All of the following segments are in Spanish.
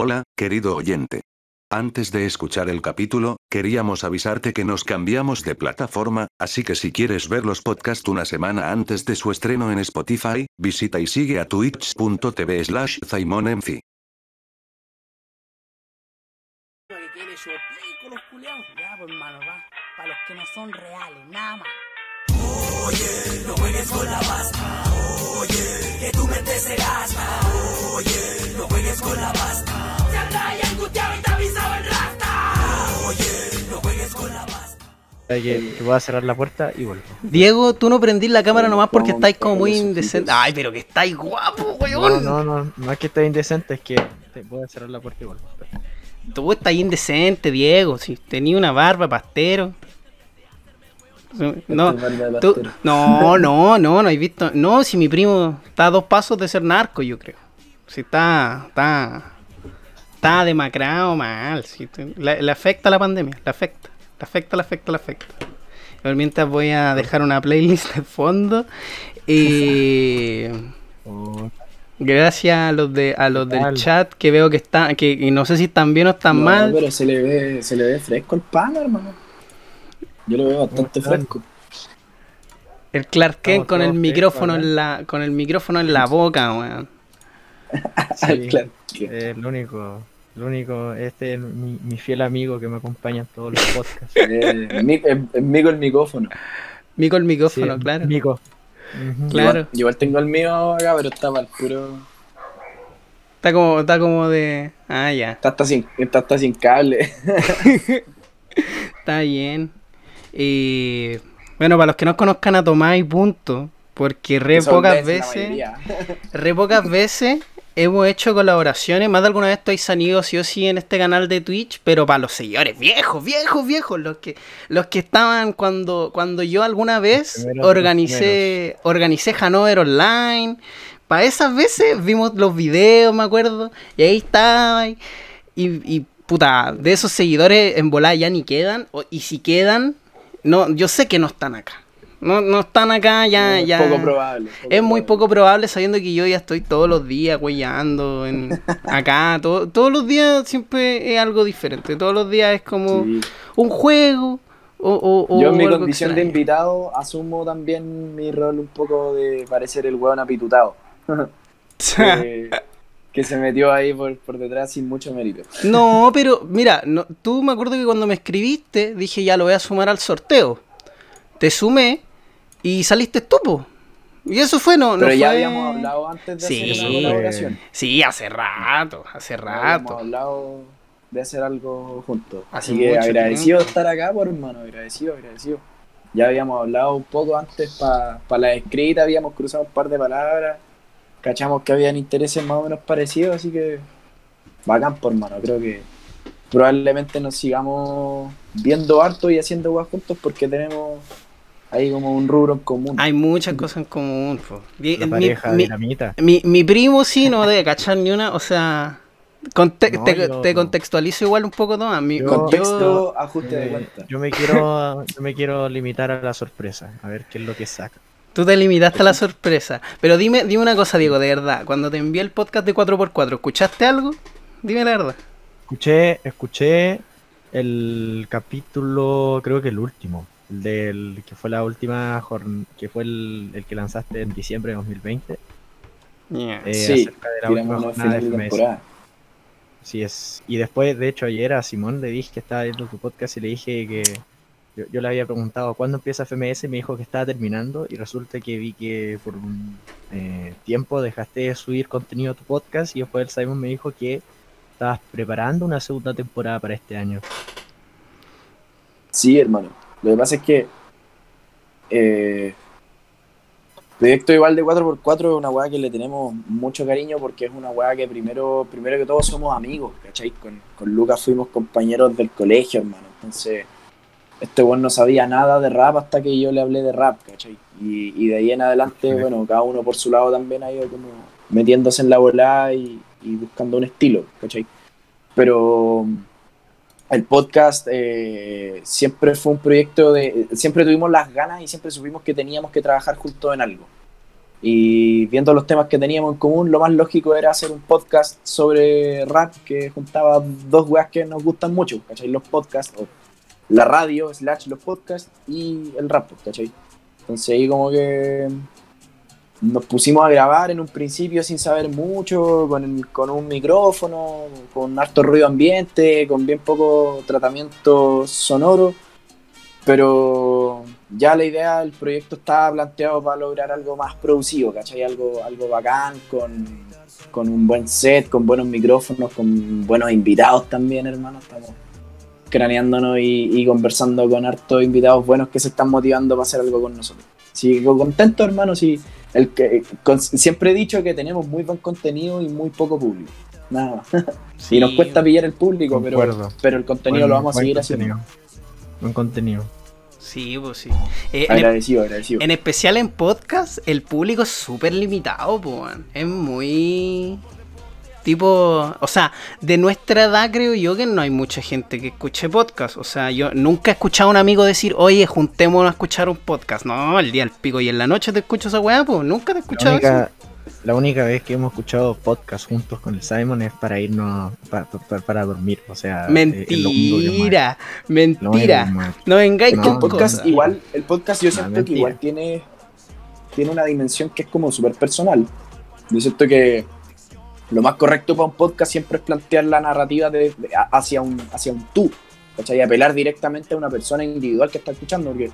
Hola, querido oyente. Antes de escuchar el capítulo, queríamos avisarte que nos cambiamos de plataforma, así que si quieres ver los podcasts una semana antes de su estreno en Spotify, visita y sigue a twitch.tv slash zaimonenfi. Oye, no juegues con la pasta. Oye, que tu mente se gasta. Oye, no juegues con la pasta. Se anda ahí angustiado y te avisado el rasta. Oye, no juegues con la pasta. Que, que voy a cerrar la puerta y vuelvo. Diego, tú no prendís la cámara nomás porque estáis como muy indecente. Ay, pero que estáis guapo, No, weón. no, no, no es que esté indecente, es que te- voy a cerrar la puerta y vuelvo. Tú estás indecente, Diego. Si tenía una barba, pastero. No, tú- no, no, no, no he visto. No, si mi primo está a dos pasos de ser narco, yo creo. Si está, está, está demacrado mal. si le, le afecta la pandemia, le afecta, le afecta, le afecta, le afecta. Pero mientras voy a dejar una playlist de fondo. Y Oh, gracias a los de a los del chat que veo que están, que y no sé si están bien o están No, mal. pero se le ve, se le ve fresco el pan, hermano. Yo lo veo bastante fresco. El Clark Kent con el micrófono en la con el micrófono en la boca, weón. sí, el único, el único, este es mi, mi fiel amigo que me acompaña en todos los podcasts. Eh, mi- es- es Mico el micrófono. Mico el micrófono, Sí, claro. Mico. Claro. Igual, igual tengo el mío acá, pero está para el puro. Está como está como de ah, ya. Está hasta sin, está hasta sin cable. Está bien. Y bueno, para los que no conozcan a Tomás y punto, porque re Son pocas veces, re pocas veces hemos hecho colaboraciones, más de alguna vez estoy sanido sí o sí en este canal de Twitch, pero para los seguidores viejos, viejos, viejos, los que los que estaban cuando cuando yo alguna vez primeros organicé organicé Hanover Online, para esas veces vimos los videos, me acuerdo, y ahí estaba y, y puta, de esos seguidores en volada ya ni quedan, o- y si quedan, no, yo sé que no están acá. No, no están acá ya, Es ya. poco probable. Es muy poco probable sabiendo que yo ya estoy todos los días huellando en acá, todo- todos los días siempre es algo diferente, todos los días es como Sí. un juego o, o- o Yo en mi condición de invitado asumo también mi rol un poco de parecer el hueón apitutado. que, que se metió ahí por, por detrás sin mucho mérito. No, pero mira, no, tú me acuerdo que cuando me escribiste dije ya lo voy a sumar al sorteo. Te sumé y saliste tú, po. Y eso fue, no, no Pero ya fue- habíamos hablado antes de Sí. hacer una colaboración. Sí, hace rato, hace Habíamos rato. hablado de hacer algo juntos. Hace Así que agradecido tiempo. estar acá, por hermano, agradecido, agradecido. Ya habíamos hablado un poco antes para la escrita, habíamos cruzado un par de palabras, cachamos que habían intereses más o menos parecidos, así que bacán, por hermano. Creo que probablemente nos sigamos viendo harto y haciendo guas juntos porque tenemos ahí como un rubro en común. Hay muchas cosas en común, po. La mi- pareja mi- dinamita. Mi, mi primo sí no debe cachar ni una, o sea, conte- No, te, yo- te contextualizo igual un poco, Tomás. Mi, Yo- yo- Contexto, ajuste de Eh, cuenta. yo me quiero yo me quiero limitar a la sorpresa, a ver qué es lo que saca. Tú te limitaste a la sorpresa. Pero dime, dime una cosa, Diego, de verdad. Cuando te envié el podcast de 4x4, ¿escuchaste algo? Dime la verdad. Escuché, escuché el capítulo, creo que el último, el del que fue la última jorn- que fue el, el que lanzaste en diciembre de 2020, Yeah. eh, Sí, acerca de la última jornada de FMS. temporada. Sí es. Y después, de hecho, ayer a Simón le dije que estaba viendo tu podcast y le dije que yo, le había preguntado cuándo empieza FMS y me dijo que estaba terminando y resulta que vi que por un eh, tiempo dejaste de subir contenido a tu podcast y después el Simon me dijo que estabas preparando una segunda temporada para este año. Sí, hermano. Lo que pasa es que eh, Proyecto igual de 4x4 es una weá que le tenemos mucho cariño porque es una weá que primero, primero que todo somos amigos, ¿cachai? Con, con Lucas fuimos compañeros del colegio, hermano. Entonces, este weón no sabía nada de rap hasta que yo le hablé de rap, ¿cachai? Y, y de ahí en adelante, Sí. bueno, cada uno por su lado también ha ido como metiéndose en la volada y, y buscando un estilo, ¿cachai? Pero el podcast eh, siempre fue un proyecto de. Siempre tuvimos las ganas y siempre supimos que teníamos que trabajar juntos en algo. Y viendo los temas que teníamos en común, lo más lógico era hacer un podcast sobre rap que juntaba dos weas que nos gustan mucho, ¿cachai? Los podcasts, o la radio, slash los podcasts y el rap, ¿cachai? Entonces ahí como que nos pusimos a grabar en un principio sin saber mucho, con, un micrófono, con harto ruido ambiente, con bien poco tratamiento sonoro, pero ya la idea del proyecto estaba planteado para lograr algo más producido, ¿cachai? Algo, algo bacán, con, con un buen set, con buenos micrófonos, con buenos invitados también, hermano. Estamos craneándonos y, y conversando con hartos invitados buenos que se están motivando para hacer algo con nosotros. Sí, contento, hermano, sí. El que, con- siempre he dicho que tenemos muy buen contenido y muy poco público. Nada más. y nos cuesta pillar el público, pero, pero el contenido lo vamos a seguir contenido. haciendo. Buen contenido. Sí, pues sí. Eh, en, Agradecido, agradecido. en especial en podcast, el público es súper limitado, weón. Es muy. Tipo, o sea, de nuestra edad creo yo que no hay mucha gente que escuche podcast. O sea, yo nunca he escuchado a un amigo decir, oye, juntémonos a escuchar un podcast. No, el día del pico y en la noche te escucho esa weá, pues nunca te he La escuchado única, la única vez que hemos escuchado podcast juntos con el Simon es para irnos pa- pa- pa- para dormir. O sea, eso. eh, es Mentira, mentira. No vengáis No, que el con podcast igual, el podcast yo No, siento que igual tiene, tiene una dimensión que es como súper personal. Yo siento que lo más correcto para un podcast siempre es plantear la narrativa de, hacia, un, hacia un tú, ¿cachai? Y apelar directamente a una persona individual que está escuchando, porque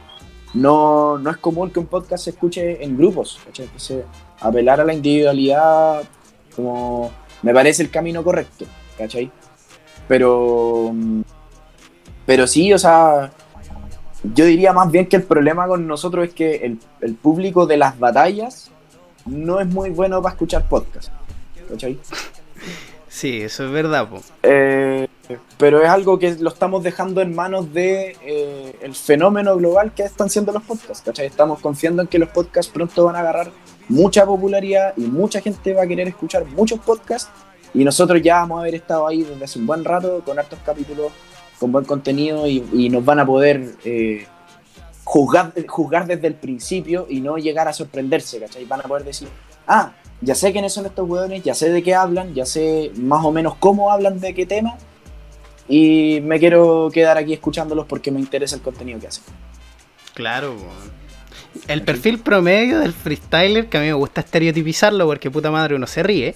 no, no es común que un podcast se escuche en grupos, ¿cachai? Entonces, apelar a la individualidad como me parece el camino correcto, ¿cachai? Pero, pero sí, o sea, yo diría más bien que el problema con nosotros es que el, público de las batallas no es muy bueno para escuchar podcast. ¿Cachai? Sí, eso es verdad, po. Eh, pero es algo que lo estamos dejando en manos de eh, el fenómeno global que están siendo los podcasts. ¿cachai? Estamos confiando en que los podcasts pronto van a agarrar mucha popularidad y mucha gente va a querer escuchar muchos podcasts. Y nosotros ya vamos a haber estado ahí desde hace un buen rato con hartos capítulos, con buen contenido y, y nos van a poder eh, juzgar, juzgar desde el principio y no llegar a sorprenderse. ¿cachai? Van a poder decir, ah, ya sé quiénes son estos hueones, ya sé de qué hablan, ya sé más o menos cómo hablan de qué tema y me quiero quedar aquí escuchándolos porque me interesa el contenido que hacen. Claro. El perfil promedio del freestyler, que a mí me gusta estereotipizarlo porque puta madre uno se ríe,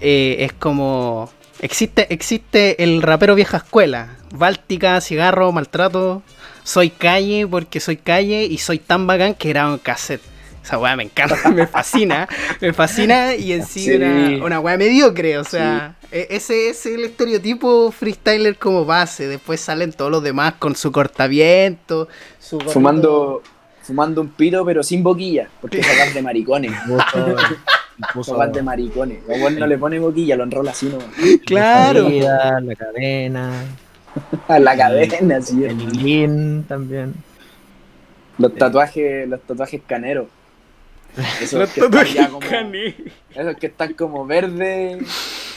eh, es como... Existe, existe el rapero vieja escuela, báltica, cigarro, maltrato, soy calle porque soy calle y soy tan bacán que grabo en cassette. Esa weá me encanta, me fascina, me fascina y en sí, Sí. una, una weá mediocre, o sea, e- ese es el estereotipo freestyler como base, después salen todos los demás con su cortaviento, su Fumando, fumando un pito pero sin boquilla, porque es de maricones. Hablar de maricones. O bueno, no le pone boquilla, lo enrola así nomás. Claro. La cadena, la cadena, así. el lin también. Los tatuajes, los tatuajes caneros. Esos Los que están como-. Esos que están como verde.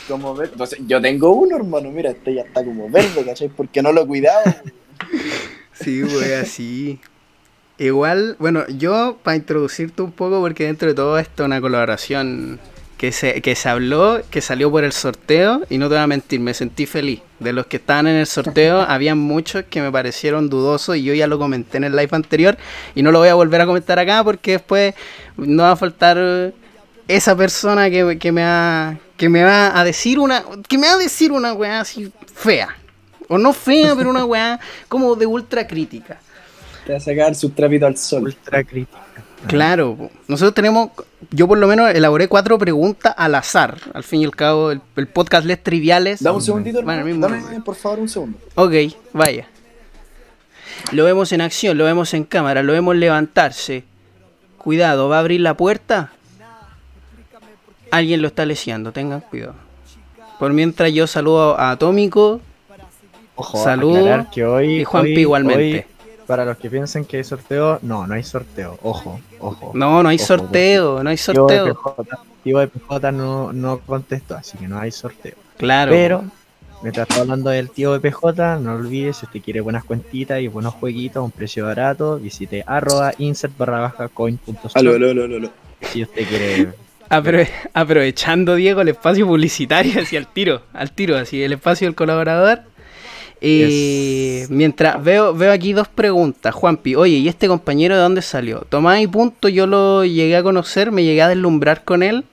Como verde. Entonces, yo tengo uno, hermano. Mira, este ya está como verde, ¿cachai? Porque no lo he cuidado. Sí, güey, así. Igual, bueno, yo para introducirte un poco, porque dentro de todo esto es una colaboración que se, que se habló, que salió por el sorteo, y no te voy a mentir, me sentí feliz. De los que estaban en el sorteo, había muchos que me parecieron dudosos, y yo ya lo comenté en el live anterior, y no lo voy a volver a comentar acá, porque después no va a faltar esa persona que, que me va, que me va a decir una, que me va a decir una weá así fea. O no fea, pero una weá como de ultra crítica. Te va a sacar sus trapitos al sol. Ultra crítica. Claro, nosotros tenemos, yo por lo menos elaboré cuatro preguntas al azar. Al fin y al cabo, el, el podcast Les Triviales. Dame un segundito, Bueno, hermano. mismo Dame, por favor, un segundo. Ok, vaya. Lo vemos en acción, lo vemos en cámara, lo vemos levantarse. Cuidado, ¿va a abrir la puerta? Alguien lo está leseando, tengan cuidado. Por mientras yo saludo a Atómico Ojo, Saludo. aclarar que hoy, Y Juanpi hoy- igualmente. hoy, para los que piensen que hay sorteo, no, no hay sorteo. Ojo, ojo. No, no hay Ojo, sorteo, no hay Tío sorteo. Tío EPJ no, no contestó, así que no hay sorteo. Claro. Pero, mientras está hablando del tío EPJ, no olvides, si usted quiere buenas cuentitas y buenos jueguitos a un precio barato, visite arroba insert barra baja coin punto shop. Aló, aló, aló, aló. si usted quiere. Aprove- aprovechando, Diego, el espacio publicitario hacia el tiro, al tiro, así, el espacio del colaborador. Eh, Mientras veo, veo aquí dos preguntas, Juanpi. Oye, ¿y este compañero de dónde salió? Tomás y punto, yo lo llegué a conocer, me llegué a deslumbrar con él.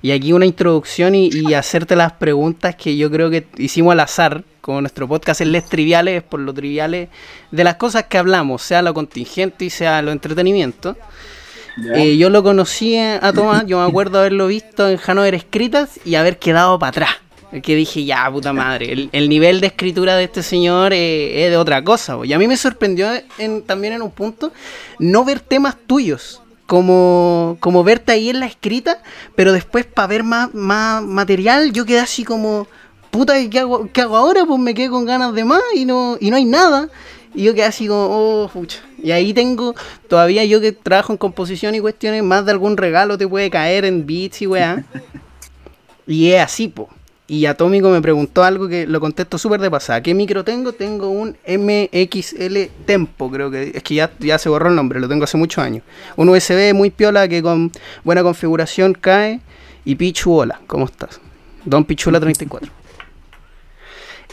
Y aquí una introducción y, y hacerte las preguntas que yo creo que hicimos al azar, como nuestro podcast es Les Triviales, por lo triviales de las cosas que hablamos, sea lo contingente y sea lo entretenimiento. Eh, yo lo conocí a Tomás, yo me acuerdo haberlo visto en Hanover Escritas y haber quedado para atrás. Que dije, ya, puta madre, el, el nivel de escritura de este señor eh, es de otra cosa. bo. Y a mí me sorprendió en- también en un punto no ver temas tuyos, como, como verte ahí en la escrita, pero después para ver más, más material yo quedé así como, puta, ¿y ¿qué hago, qué hago ahora? Pues me quedé con ganas de más y no, y no hay nada. Y yo quedé así como, oh, pucha. Y ahí tengo, todavía yo que trabajo en composición y cuestiones, más de algún regalo te puede caer en beats y weá. y es así, po. Y Atómico me preguntó algo que lo contesto súper de pasada. ¿Qué micro tengo? Tengo un MXL Tempo, creo que es que ya, ya se borró el nombre, lo tengo hace muchos años. Un USB muy piola que con buena configuración cae. Y Pichu, hola, ¿cómo estás? Don Pichula 34.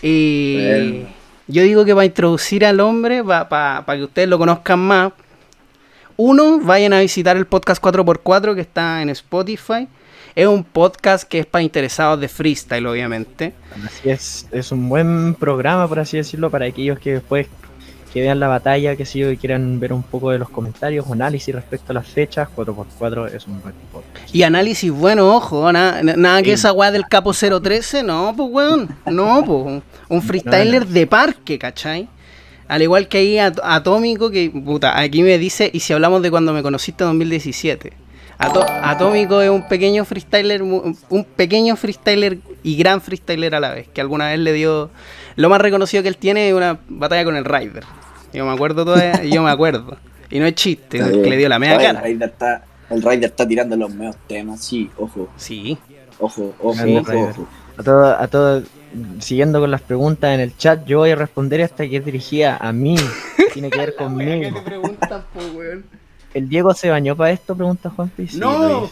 Y Bueno. yo digo que para introducir al hombre, para que ustedes lo conozcan más, uno, vayan a visitar el podcast 4x4 que está en Spotify. Es un podcast que es para interesados de freestyle, obviamente. Así es, es un buen programa, por así decirlo, para aquellos que después que vean la batalla, que sé yo, quieran ver un poco de los comentarios o análisis respecto a las fechas. 4x4 es un buen podcast. Y análisis bueno, ojo, na- na- nada que Sí. esa weá del capo 013, no, pues weón, no, pues un freestyler de parque, ¿cachai? Al igual que ahí At- Atómico, que puta, aquí me dice, y si hablamos de cuando me conociste en 2017. Ato- Atómico es un pequeño freestyler, mu- un pequeño freestyler y gran freestyler a la vez, que alguna vez le dio, lo más reconocido que él tiene es una batalla con el Rider. Yo me acuerdo todavía, yo me acuerdo. Y no es chiste, que le dio la media cara. El Raider está, el Raider está tirando los medios temas, sí, ojo, Sí. ojo, ojo, Grande ojo, Raider. ojo. A todo, a todo, siguiendo con las preguntas en el chat, yo voy a responder esta que es dirigida a mí. Tiene que ver conmigo. preguntan, po, weón. ¿El Diego se bañó para esto? Pregunta Juan Piz. No.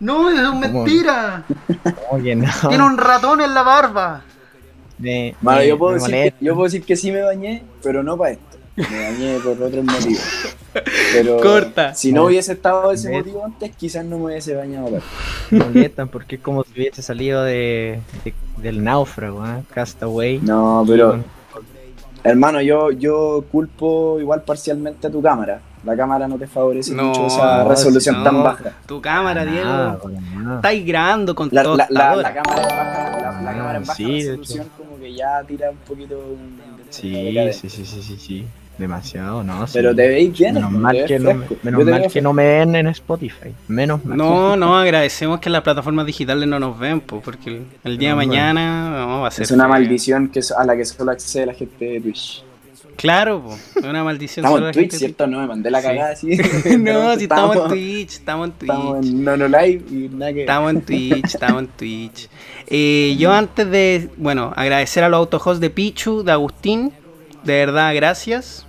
No, eso es mentira. ¿Cómo que no? Tiene un ratón en la barba. Me, yo puedo, decir que, yo puedo decir que sí me bañé, pero no para esto. Me bañé por otros motivos. Pero Corta. si no hubiese estado ese Me- motivo antes, quizás no me hubiese bañado para esto. Molestan porque es como si hubiese salido de, de- del náufrago, ¿eh? Castaway. No, pero hermano, yo, yo culpo igual parcialmente a tu cámara. La cámara no te favorece No, mucho esa no, resolución no. tan baja. Tu cámara, Nada, Diego. nada. Estáis grabando con La, todo. la, la, la cámara en baja, la, la Ah, cámara en baja sí, resolución como que ya tira un poquito un- Sí, sí, sí, sí, sí, sí. Demasiado, ¿no? sí. Pero te veis bien, Menos mal, que no, menos mal que no me ven en Spotify. Menos mal. No, no, agradecemos que las plataformas digitales no nos ven, po, porque el, el día de No, mañana no, va a ser. Es una feo. maldición que, a la que solo accede la gente de Twitch. Claro, po, es una maldición. Estamos en Twitch, gente- ¿cierto? No me mandé la Sí. cagada así. no, si estamos en Twitch, estamos en Twitch. Estamos en Nono Live y nada que. Estamos en Twitch, estamos en Twitch. Eh, yo antes de, bueno, agradecer a los autohosts de Pichu, de Agustín, de verdad, gracias.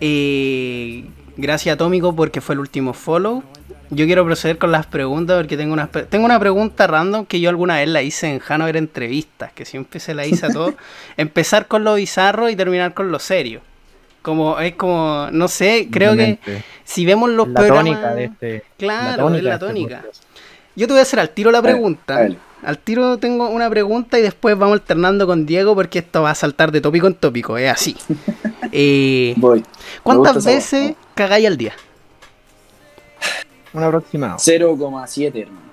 Eh, gracias Atómico porque fue el último follow. Yo quiero proceder con las preguntas porque tengo una, tengo una pregunta random que yo alguna vez la hice en Hanover Entrevistas, que siempre se la hice a todos. Empezar con lo bizarro y terminar con lo serio. Como, es como, no sé, creo que si vemos los la programas... tónica de este. Claro, es la de este tónica. podcast. Yo te voy a hacer al tiro la pregunta. a ver. Al tiro tengo una pregunta y después vamos alternando con Diego porque esto va a saltar de tópico en tópico, es así. Eh, Voy. ¿Cuántas veces cagáis al día? Un aproximado. 0,7, hermano.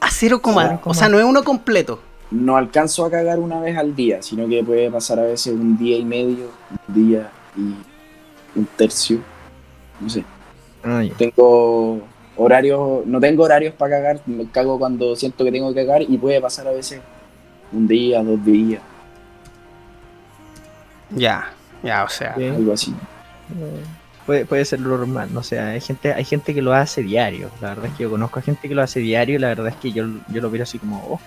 A 0, Cero o sea, no es uno completo. No alcanzo a cagar una vez al día, sino que puede pasar a veces un día y medio, un día y un tercio. No sé. Ah. Tengo horarios, no tengo horarios para cagar, me cago cuando siento que tengo que cagar y puede pasar a veces un día, dos días, Ya, ya, o sea. Algo así. Puede, puede ser lo normal, no sé, hay gente, hay gente que lo hace diario, la verdad es que yo conozco a gente que lo hace diario y la verdad es que yo, yo lo veo así como, oh,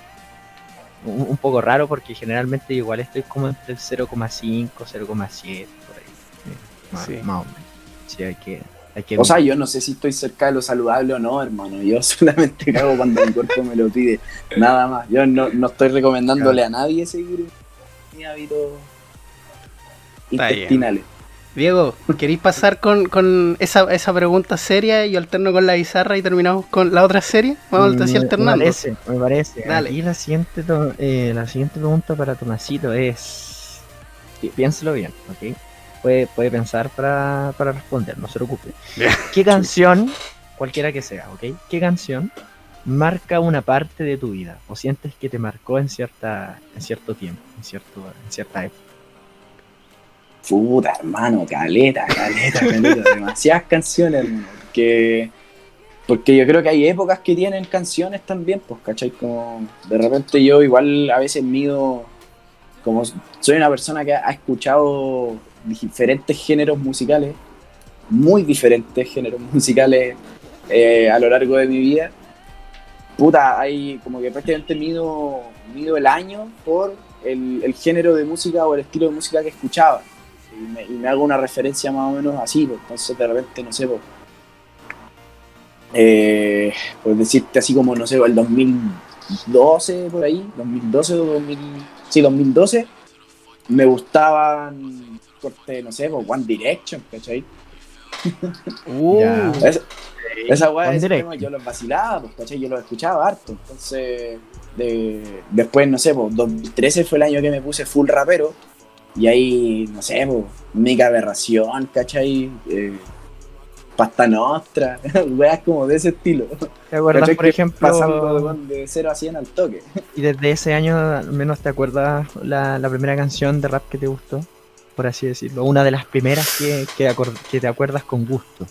un, un poco raro porque generalmente igual estoy como entre el 0,5, 0,7, por ahí, sí, más, Sí. más o menos, sí, hay que, Hay que O sea, yo no sé si estoy cerca de lo saludable o no, hermano. Yo solamente cago cuando mi cuerpo me lo pide. Nada más. Yo no, no estoy recomendándole a nadie seguir Está bien. intestinales. Diego, ¿queréis pasar con, con esa, esa pregunta seria y yo alterno con la bizarra y terminamos con la otra serie? Vamos Me- así Me alternando. parece, me parece. Dale. Aquí la siguiente, eh, la siguiente pregunta para Tomasito es... pi- Piénselo bien, ¿ok? Puede, puede pensar para, para responder, no se preocupe. ¿Qué canción, cualquiera que sea, ¿ok? ¿Qué canción marca una parte de tu vida o sientes que te marcó en cierta en cierto tiempo, en, cierto, en cierta época? Puta, hermano, caleta, caleta, caleta. demasiadas canciones, hermano. Porque, porque yo creo que hay épocas que tienen canciones también, pues, ¿cachai? Como de repente yo igual a veces mido, como soy una persona que ha escuchado diferentes géneros musicales, muy diferentes géneros musicales eh, a lo largo de mi vida. Puta, hay como que prácticamente mido, mido el año por el, el género de música o el estilo de música que escuchaba y me, y me hago una referencia más o menos así, pues, entonces de repente, no sé, pues, eh, por decirte así como, no sé, el 2012 por ahí, 2012 o 2000, sí, 2012, me gustaban, corte, no sé, pues, One Direction, ¿cachai? Uh. Esa, weá, yo los vacilaba, pues, ¿cachai? Yo los escuchaba harto, entonces, de- después, no sé, pues, 2013 fue el año que me puse full rapero, y ahí, no sé, mega aberración, ¿cachai? Eh, pasta nostra, weas como de ese estilo. ¿Te acuerdas, ¿Cachai? por ejemplo, Pasando de, de 0 a 100 al toque. y desde ese año al menos te acuerdas la, la primera canción de rap que te gustó? Por así decirlo, una de las primeras que, que te acuerdas con gusto.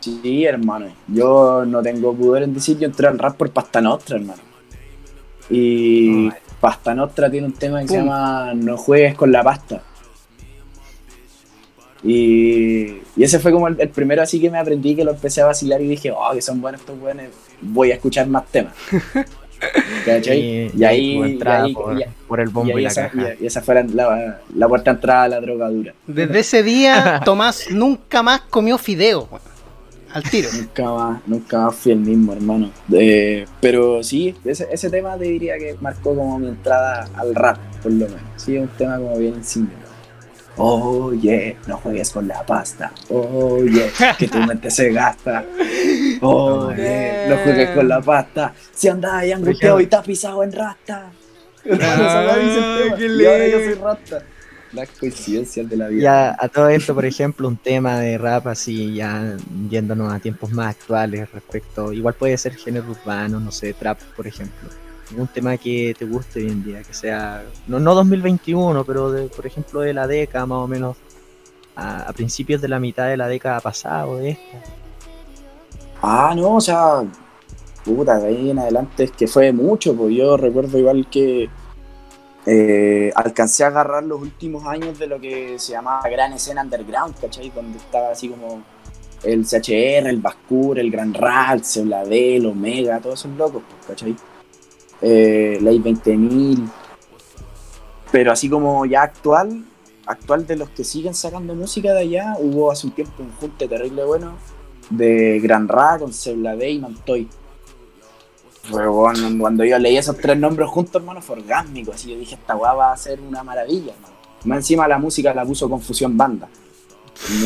Sí, hermano. Yo no tengo pudor en decir, yo entré al rap por Pasta Nostra, hermano. Y Pasta Nostra tiene un tema que se llama No juegues con la pasta. Y, y ese fue como el, el primero así que me aprendí, que lo empecé a vacilar y dije, oh, que son buenos estos buenos, voy a escuchar más temas. ¿Cachai? Y, ahí, tu y entrada ahí- por, y- por el y bombo y, ahí la esa, caja. y- y esa fue la, la, la puerta de entrada a la drogadura. desde ese día, Tomás nunca más comió fideo. Al tiro. Nunca más, nunca más fui el mismo, hermano. Eh, pero sí, ese, ese tema te diría que marcó como mi entrada al rap, por lo menos. Sí, es un tema como bien insignia. Oh, yeah, no juegues con la pasta. Oh, yeah, que tu mente se gasta. Oh, yeah, no juegues con la pasta. Si andas ahí angustiado y estás pisado en rasta. Qué Y ahora yo soy rasta. Las coincidencias de la vida. Ya a todo esto, por ejemplo, un tema de rap así, ya yéndonos a tiempos más actuales respecto, igual puede ser género urbano, no sé, trap, por ejemplo. Un tema que te guste hoy en día, que sea, no, no 2021, pero de, por ejemplo de la década más o menos, a, a principios de la mitad de la década pasada o de esta. Ah, no, o sea, puta, de ahí en adelante es que fue mucho, pues yo recuerdo igual que eh, alcancé a agarrar los últimos años de lo que se llamaba Gran Escena Underground, ¿cachai? Donde estaba así como el CHR, el Bascur, el Gran Ralph, el Adel, Omega, todos esos locos, pues, ¿cachai? Eh, Ley 20.000. Pero así como ya actual, actual de los que siguen sacando música de allá, hubo hace un tiempo un junte terrible bueno de Gran Ra con Seblade y Mantoy. Bueno, cuando yo leí esos tres nombres juntos, hermano, fue orgásmico. Así yo dije, esta weá va a ser una maravilla, hermano. Más encima la música la puso Confusión Banda.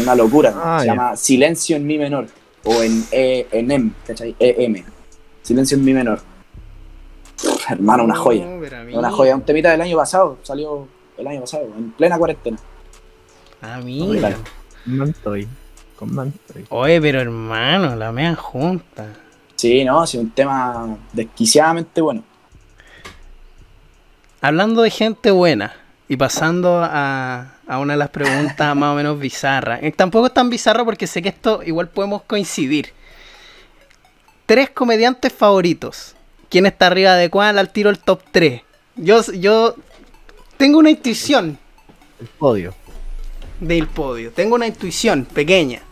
Una locura. Ah, se llama Silencio en Mi menor. O en, e, en M, ¿cachai? EM. Silencio en Mi menor. Pff, hermano, una joya. Una joya. Un temita del año pasado. Salió el año pasado, en plena cuarentena. A mí. Claro. Mantoy, con Mantoy. Oye, pero hermano, la mean junta. Sí, no, sí, un tema desquiciadamente bueno. Hablando de gente buena y pasando a, a una de las preguntas más o menos bizarras. Eh, Tampoco es tan bizarro porque sé que esto igual podemos coincidir. Tres comediantes favoritos. ¿Quién está arriba de cuál? Al tiro el top 3. Yo, yo tengo una intuición El podio. del podio. Tengo una intuición pequeña.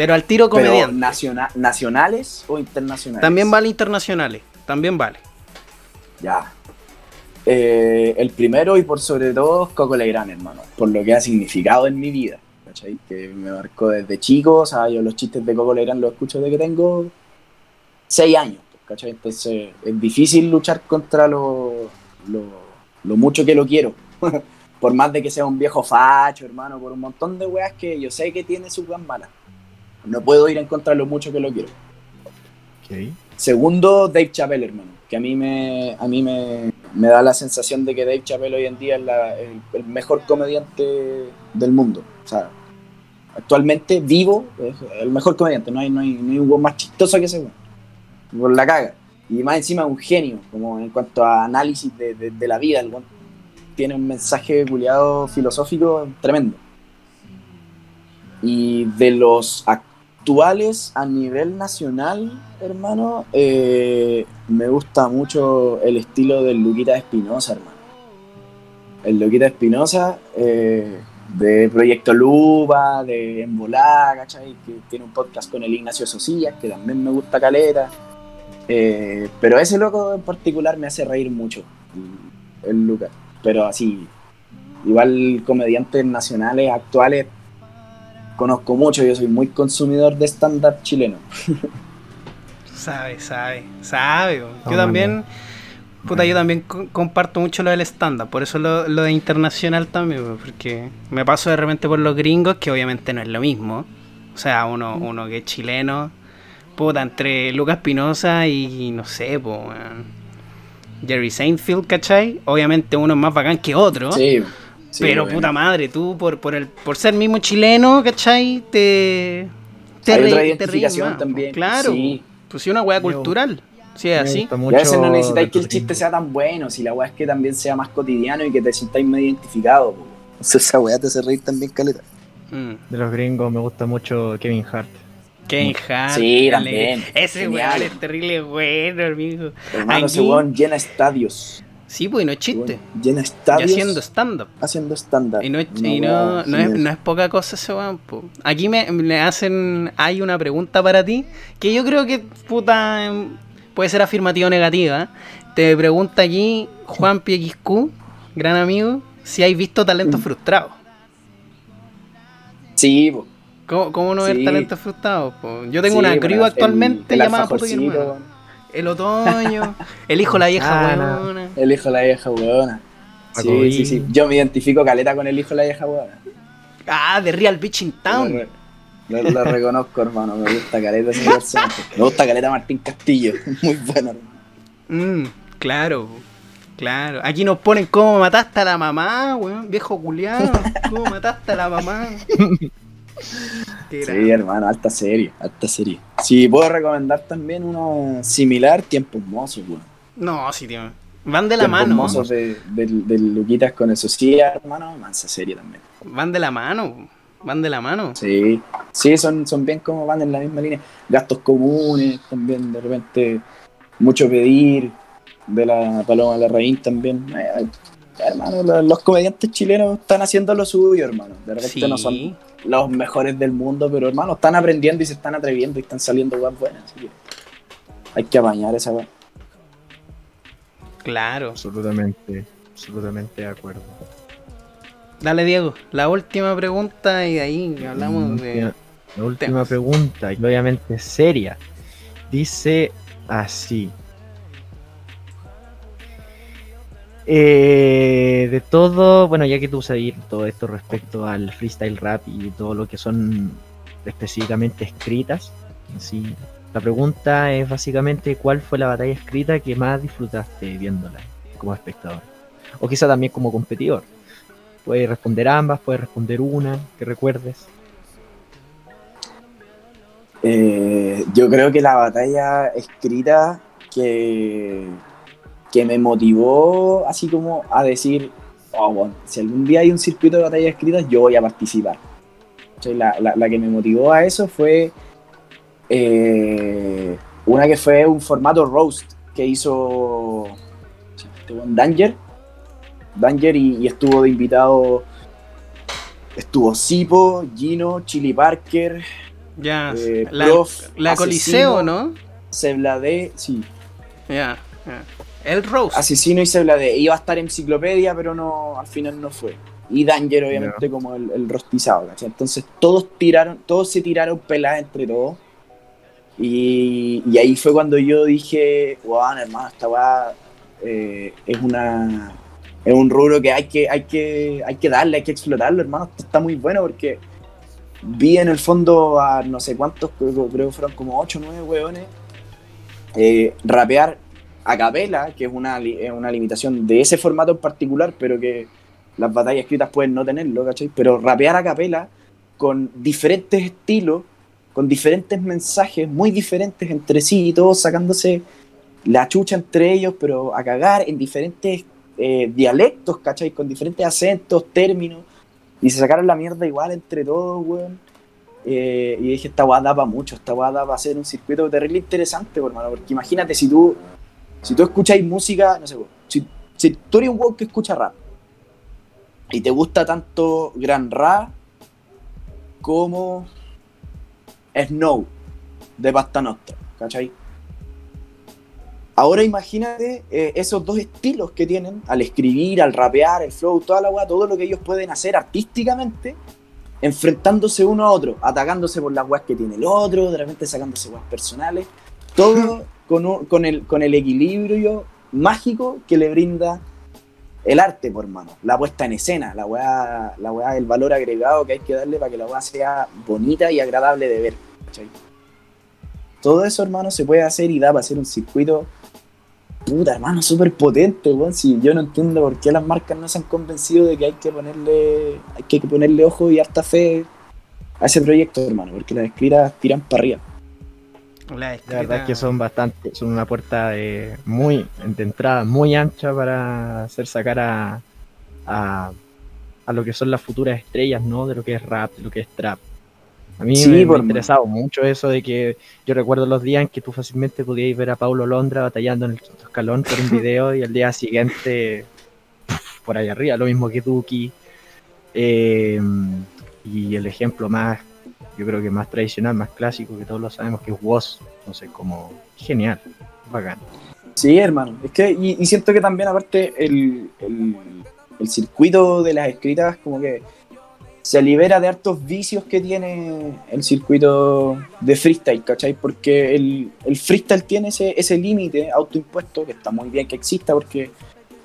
Pero al tiro Pero comediante. naciona- nacionales o internacionales. También vale internacionales. También vale. Ya. Eh, el primero y por sobre todo, Coco Legrand, hermano. Por lo que ha significado en mi vida. ¿cachai? Que me marcó desde chico, o sea, yo los chistes de Coco Legrand los escucho desde que tengo 6 años, ¿cachai? Entonces es difícil luchar contra lo, lo, lo mucho que lo quiero. por más de que sea un viejo facho, hermano, por un montón de weas que yo sé que tiene sus weas malas. No puedo ir en contra de lo mucho que lo quiero. Segundo, Dave Chappelle, hermano. Que a mí me, a mí me, me da la sensación de que Dave Chappelle hoy en día es la- el, el mejor comediante del mundo. O sea, actualmente vivo, es el mejor comediante. No hay, no hay, no hay un más chistoso que ese. Por la caga. Y más encima un genio, como en cuanto a análisis de, de- de la vida. El tiene un mensaje culiado filosófico tremendo. Y de los actuales a nivel nacional, hermano, eh, me gusta mucho el estilo del Luquita Espinosa, hermano. El Luquita Espinosa, eh, de Proyecto Luba, de Embolá, ¿cachai? Que tiene un podcast con el Ignacio Socias, que también me gusta caleta. Eh, pero ese loco en particular me hace reír mucho, el Lucas. Pero así, igual comediantes nacionales, actuales, conozco mucho, yo soy muy consumidor de stand-up chileno. Sabe, sabe, sabe. weón. Yo también, puta, yo también co- comparto mucho lo del stand-up, por eso lo, lo de internacional también, porque me paso de repente por los gringos, que obviamente no es lo mismo. O sea, uno, uno que es chileno, puta, entre Lucas Pinoza y no sé, po, Jerry Seinfeld, ¿cachai? Obviamente uno es más bacán que otro. Sí, sí, pero bueno. puta madre, tú por, por, el, por ser mismo chileno, ¿cachai? Te, te Hay reí- otra te identificación más, también, Claro. sí. Pues sí, una weá cultural. Sí, es así. Y a veces no necesitáis que el chiste sea tan bueno, si la weá es que también sea más cotidiano y que te sintáis medio identificado. po. Entonces esa weá te hace reír también, caleta. Mm. De los gringos me gusta mucho Kevin Hart. Kevin Hart. Sí, dale. también. Ese weón es terrible bueno, amigo. Hermano, ese Aquí- weón llena estadios. Sí, pues y no es chiste. Weón Llena Y estadios haciendo stand-up. haciendo stand-up. Y no, es, Una y no, no, es, no es poca cosa ese weón. po. Aquí me, me hacen. Hay una pregunta para ti que yo creo que, puta, em, puede ser afirmativa o negativa. Te pregunta aquí Juan PXQ, gran amigo, si hay visto talentos Mm. frustrados. Sí, po. ¿Cómo, cómo no ver Sí. talentos frustrados? po? Yo tengo Sí, una bueno, crew el- actualmente el llamada Puto y Hermano. El otoño, el hijo de la vieja Ah, weona. El hijo de la vieja weona. Sí, Jacobín. sí, sí. Yo me identifico caleta con el hijo de la vieja weona. Ah, de Real Bitch in Lo, Town. re- lo- lo reconozco, hermano. Me gusta caleta ese personaje. Me gusta caleta Martín Castillo. Muy bueno, hermano. Mm, claro, claro. Aquí nos ponen cómo mataste a la mamá, weón, viejo culiado. Cómo mataste a la mamá. Qué Sí, hermano, alta serie, alta serie. Sí, puedo recomendar también una similar, Tiempos Mozos, weón. No, sí, tío. Van de la Tiempos mano. Mozos de, del- del Luquitas con eso. Sí, hermano, mansa serie también. Van de la mano. Van de la mano. Sí, sí, son, son bien como van en la misma línea. Gastos comunes también, de repente, mucho pedir de la Paloma Larraín también. Hermano, lo- los comediantes chilenos están haciendo lo suyo, hermano. De repente Sí. no son los mejores del mundo, pero hermano, están aprendiendo y se están atreviendo y están saliendo weas buenas. Así que hay que apañar esa wea. Claro. Absolutamente, absolutamente de acuerdo. Dale, Diego. La última pregunta y de ahí hablamos de. Última- La última temas. pregunta, y obviamente seria. Dice así. Eh, de todo, bueno, ya que tú sabes todo esto respecto al freestyle rap y todo lo que son específicamente escritas, así, la pregunta es básicamente cuál fue la batalla escrita que más disfrutaste viéndola como espectador. O quizá también como competidor. Puedes responder ambas, puedes responder una, que recuerdes. Eh, yo creo que la batalla escrita que, que me motivó así como a decir, oh, bueno, si algún día hay un circuito de batallas escritas, yo voy a participar. La, la- la que me motivó a eso fue eh, una que fue un formato roast que hizo este Danger. Danger y, y estuvo de invitado, estuvo Sipo, Gino, Chili Parker, Ya. eh, la Prof, la Asesino, Coliseo, ¿no? Seblade, sí, Ya. ya. El Rose. Asesino y Seblade. Iba a estar enciclopedia, pero no, al final no fue. y Danger obviamente como el, el rostizado, ¿cachai? Entonces todos tiraron, todos se tiraron peladas entre todos. Y, y ahí fue cuando yo dije, wow, hermano, esta weá eh, es una es un rubro que hay que, hay que hay que darle, hay que explotarlo, hermano. Esto está muy bueno porque vi en el fondo a no sé cuántos, creo, creo que fueron como 8 o 9 hueones, eh, rapear a capela, que es una, es una limitación de ese formato en particular, pero que las batallas escritas pueden no tenerlo, ¿cachai? Pero rapear a capela con diferentes estilos, con diferentes mensajes muy diferentes entre sí y todos sacándose la chucha entre ellos, pero a cagar en diferentes eh, dialectos, ¿cachai? Con diferentes acentos, términos, y se sacaron la mierda igual entre todos, weón. Eh, y dije, esta weá da para mucho, esta weá da para hacer un circuito terrible interesante, hermano, porque imagínate si tú, si tú escucháis música, no sé, si, si tú eres un weón que escucha rap, y te gusta tanto Gran Ra como Snow de Pasta Nostra, ¿cachai? Ahora imagínate eh, esos dos estilos que tienen al escribir, al rapear, el flow, toda la weá, todo lo que ellos pueden hacer artísticamente, enfrentándose uno a otro, atacándose por las weas que tiene el otro, de repente sacándose weas personales, todo con, un- con, el, con el equilibrio mágico que le brinda el arte, por mano, la puesta en escena, la weá, la weá, el valor agregado que hay que darle para que la weá sea bonita y agradable de ver. Todo eso, hermano, se puede hacer y da para hacer un circuito, puta, hermano, súper potente. Si yo no entiendo por qué las marcas no se han convencido de que hay que ponerle, hay que ponerle ojo y harta fe a ese proyecto, hermano, porque las escritas tiran para arriba. La verdad es que son bastante, son una puerta de muy, de entrada muy ancha para hacer sacar a, a, a lo que son las futuras estrellas, ¿no? De lo que es rap, de lo que es trap. A mí Sí, me, me ha interesado mucho eso de que yo recuerdo los días en que tú fácilmente podías ver a Paulo Londra batallando en el quinto escalón por un video y al día siguiente por ahí arriba, lo mismo que Duki. Eh, y el ejemplo más yo creo que más tradicional, más clásico, que todos lo sabemos, que es Woz. Entonces, como genial, bacán. Sí, hermano. Es que, y, siento que también, aparte, el, el, el circuito de las escritas, como que se libera de hartos vicios que tiene el circuito de freestyle, ¿cachai? Porque el, el freestyle tiene ese, ese límite autoimpuesto, que está muy bien que exista, porque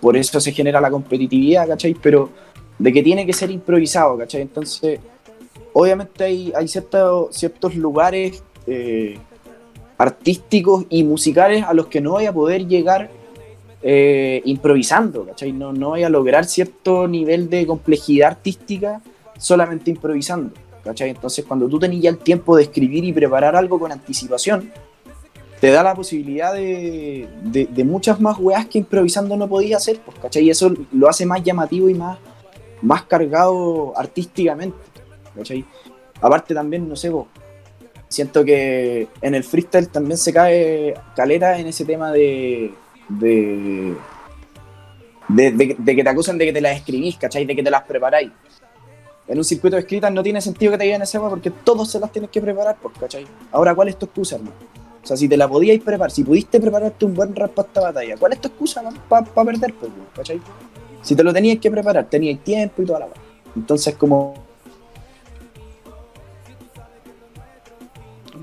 por eso se genera la competitividad, ¿cachai? Pero de que tiene que ser improvisado, ¿cachai? Entonces, obviamente hay, ciertos lugares. eh, artísticos y musicales a los que no voy a poder llegar eh, improvisando, ¿cachai? No, no voy a lograr cierto nivel de complejidad artística solamente improvisando, ¿cachai? Entonces cuando tú tenías ya el tiempo de escribir y preparar algo con anticipación, te da la posibilidad de, muchas más weas que improvisando no podías hacer, pues, ¿cachai? Y eso lo hace más llamativo y más, más cargado artísticamente, ¿cachai? Aparte también, no sé, siento que en el freestyle también se cae caleta en ese tema de. de. de, que te acusan de que te las escribís, ¿cachai? De que te las preparáis. En un circuito de escritas no tiene sentido que te digan esa weá porque todos se las tienes que preparar, ¿cachai? Ahora, ¿cuál es tu excusa, hermano? O sea, si te la podíais preparar, si pudiste prepararte un buen rap para esta batalla, ¿cuál es tu excusa para perder, pues? ¿cachai? Si te lo tenías que preparar, teníais tiempo y toda la weá. Entonces, como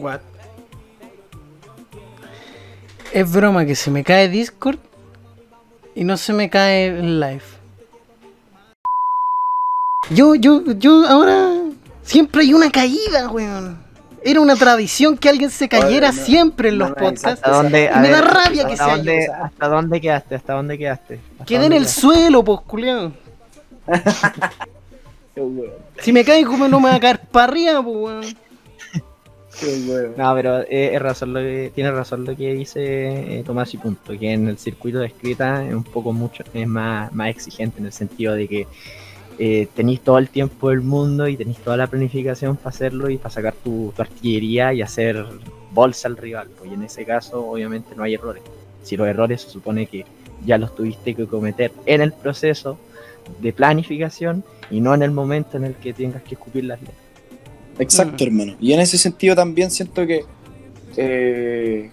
What? Es broma que se me cae Discord y no se me cae el live. Yo, yo, yo ahora siempre hay una caída, weón. Era una tradición que alguien se cayera Oye, no, siempre en no los podcasts. ¿Hasta dónde, Y me da rabia que dónde, yo. ¿Hasta dónde quedaste? ¿Hasta dónde quedaste? ¿Hasta Quedé en el quedaste? suelo, pues, culiao. Si me caigo, no me va a caer para arriba, pues, weón. No, pero eh, tiene razón lo que dice eh, Tomás y punto, que en el circuito de escrita es un poco mucho, es más, exigente en el sentido de que eh, tenéis todo el tiempo del mundo y tenéis toda la planificación para hacerlo y para sacar tu, tu artillería y hacer bolsa al rival. Pues y en ese caso, obviamente, no hay errores. Si los errores se supone que ya los tuviste que cometer en el proceso de planificación y no en el momento en el que tengas que escupir las letras. Exacto, hermano. Y en ese sentido también siento que. eh,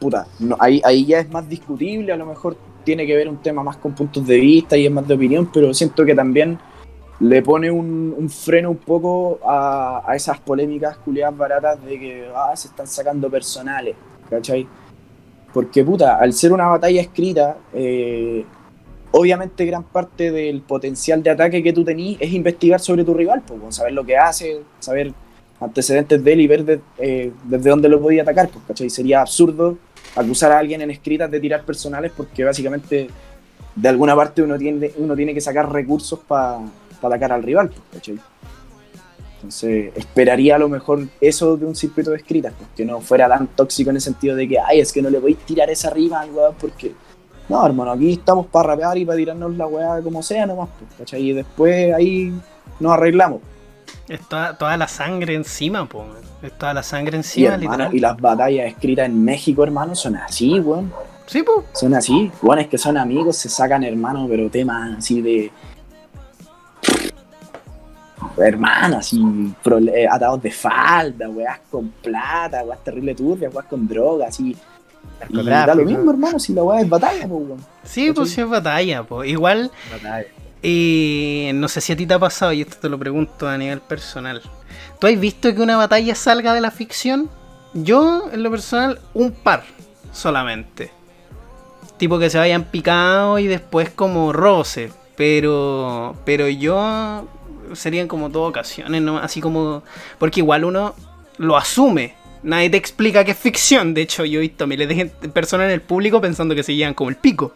puta, no, ahí, ahí ya es más discutible, a lo mejor tiene que ver un tema más con puntos de vista y es más de opinión, pero siento que también le pone un, un freno un poco a, a esas polémicas culiadas baratas de que ah, se están sacando personales, ¿cachai? Porque, puta, al ser una batalla escrita, eh, obviamente gran parte del potencial de ataque que tú tenís es investigar sobre tu rival, pues, saber lo que hace, saber antecedentes de él y ver eh, desde dónde lo podía atacar, pues, ¿cachai? Sería absurdo acusar a alguien en escritas de tirar personales porque básicamente de alguna parte uno tiene, uno tiene que sacar recursos para atacar al rival, pues, ¿cachai? Entonces, esperaría a lo mejor eso de un circuito de escritas, pues, que no fuera tan tóxico en el sentido de que, ay, es que no le podéis tirar esa rima al porque. No, hermano, aquí estamos para rapear y para tirarnos la weá como sea nomás, pues, ¿cachai? Y después ahí nos arreglamos. Es toda, la sangre encima, po. Es toda la sangre encima, hermano, literal. y las batallas escritas en México, hermano, son así, weón. Sí, po. Son así. Weones que son amigos, se sacan, hermano, pero temas así de. Hermano, así, prole- eh, atados de falda, weás con plata, weás terrible turbia, weás con droga, así. Y da lo mismo, hermano, si la weá es batalla, pues, weón. Sí, pues sí es batalla, po. Igual, batalla. y no sé si a ti te ha pasado, y esto te lo pregunto a nivel personal. ¿Tú has visto que una batalla salga de la ficción? Yo, en lo personal, un par solamente. Tipo que se vayan picado y después como roce. Pero, pero yo serían como dos ocasiones, ¿no? Así como... Porque igual uno lo asume. Nadie te explica que es ficción. De hecho, yo he visto miles de gente- personas en el público pensando que se llevan como el pico.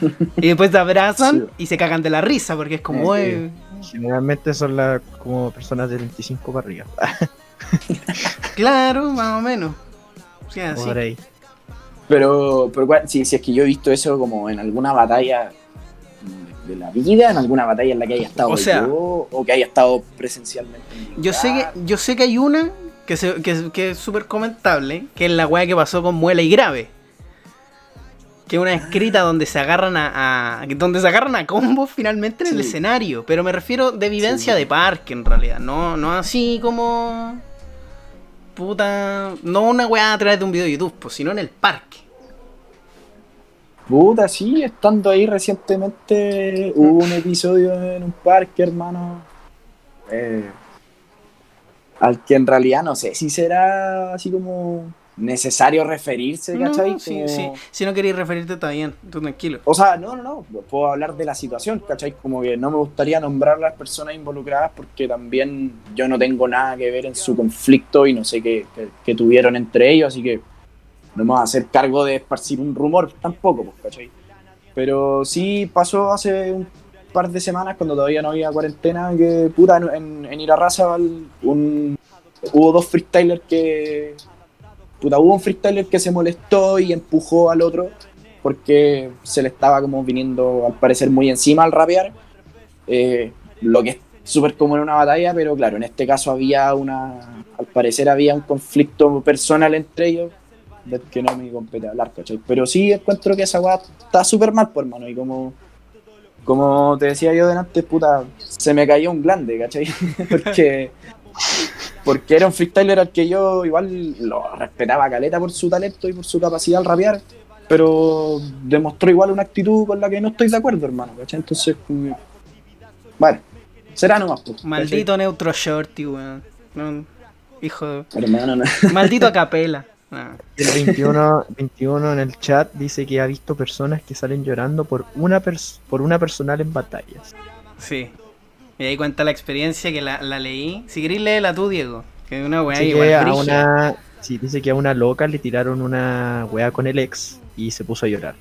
Y después te abrazan Sí. y se cagan de la risa porque es como... Sí, "Oye, Generalmente son las como personas de 25 para arriba. Claro, más o menos. O sea, sí. Por ahí. Pero, pero si, si es que yo he visto eso como en alguna batalla de la vida, en alguna batalla en la que haya estado O sea- yo, o que haya estado presencialmente. Yo sé que, yo sé que hay una que, se- que, que es súper comentable, que es la weá que pasó con Muela y Grave. Que es una escrita donde se agarran a, a- donde se agarran a combos finalmente en el escenario. Pero me refiero de vivencia Sí. de parque en realidad. No, no así como. Puta. No una weá a través de un video de YouTube, pues, sino en el parque. Puta, sí, estando ahí recientemente hubo un episodio en un parque, hermano. eh, al que en realidad no sé si será así como necesario referirse, ¿cachai? No, sí, Como- sí. Si no queréis referirte, está bien. Tú tranquilo. O sea, no, no, no, puedo hablar de la situación, ¿cachai? Como que no me gustaría nombrar a las personas involucradas porque también yo no tengo nada que ver en su conflicto y no sé qué, qué- qué tuvieron entre ellos, así que no me voy a hacer cargo de esparcir un rumor tampoco, pues, ¿cachai? Pero sí pasó hace un par de semanas cuando todavía no había cuarentena que, puta, en, en, en Irarrázaval un, hubo dos freestylers que... Puta, hubo un freestyler que se molestó y empujó al otro porque se le estaba como viniendo al parecer muy encima al rapear, eh, lo que es súper común en una batalla, pero claro, en este caso había una, al parecer había un conflicto personal entre ellos, que no me compete hablar, ¿cachai? Pero sí encuentro que esa weá está súper mal, por hermano, y como, como te decía yo delante, puta, se me cayó un glande, ¿cachai? porque... Porque era un freestyler al que yo igual lo respetaba a caleta por su talento y por su capacidad al rapear, pero demostró igual una actitud con la que no estoy de acuerdo, hermano, ¿cachai? Entonces, bueno, será nomás, pues. Maldito Neutro Shorty, weón. No, hijo de... Hermano, no. Maldito a capela. Ah. El 21, 21 en el chat dice que ha visto personas que salen llorando por una, pers- por una personal en batallas. Sí. Y ahí cuenta la experiencia que la, la leí. Si queréis léela tú, Diego. Que es una weá Dice igual que a una, sí, dice que a una loca le tiraron una wea con el ex y se puso a llorar.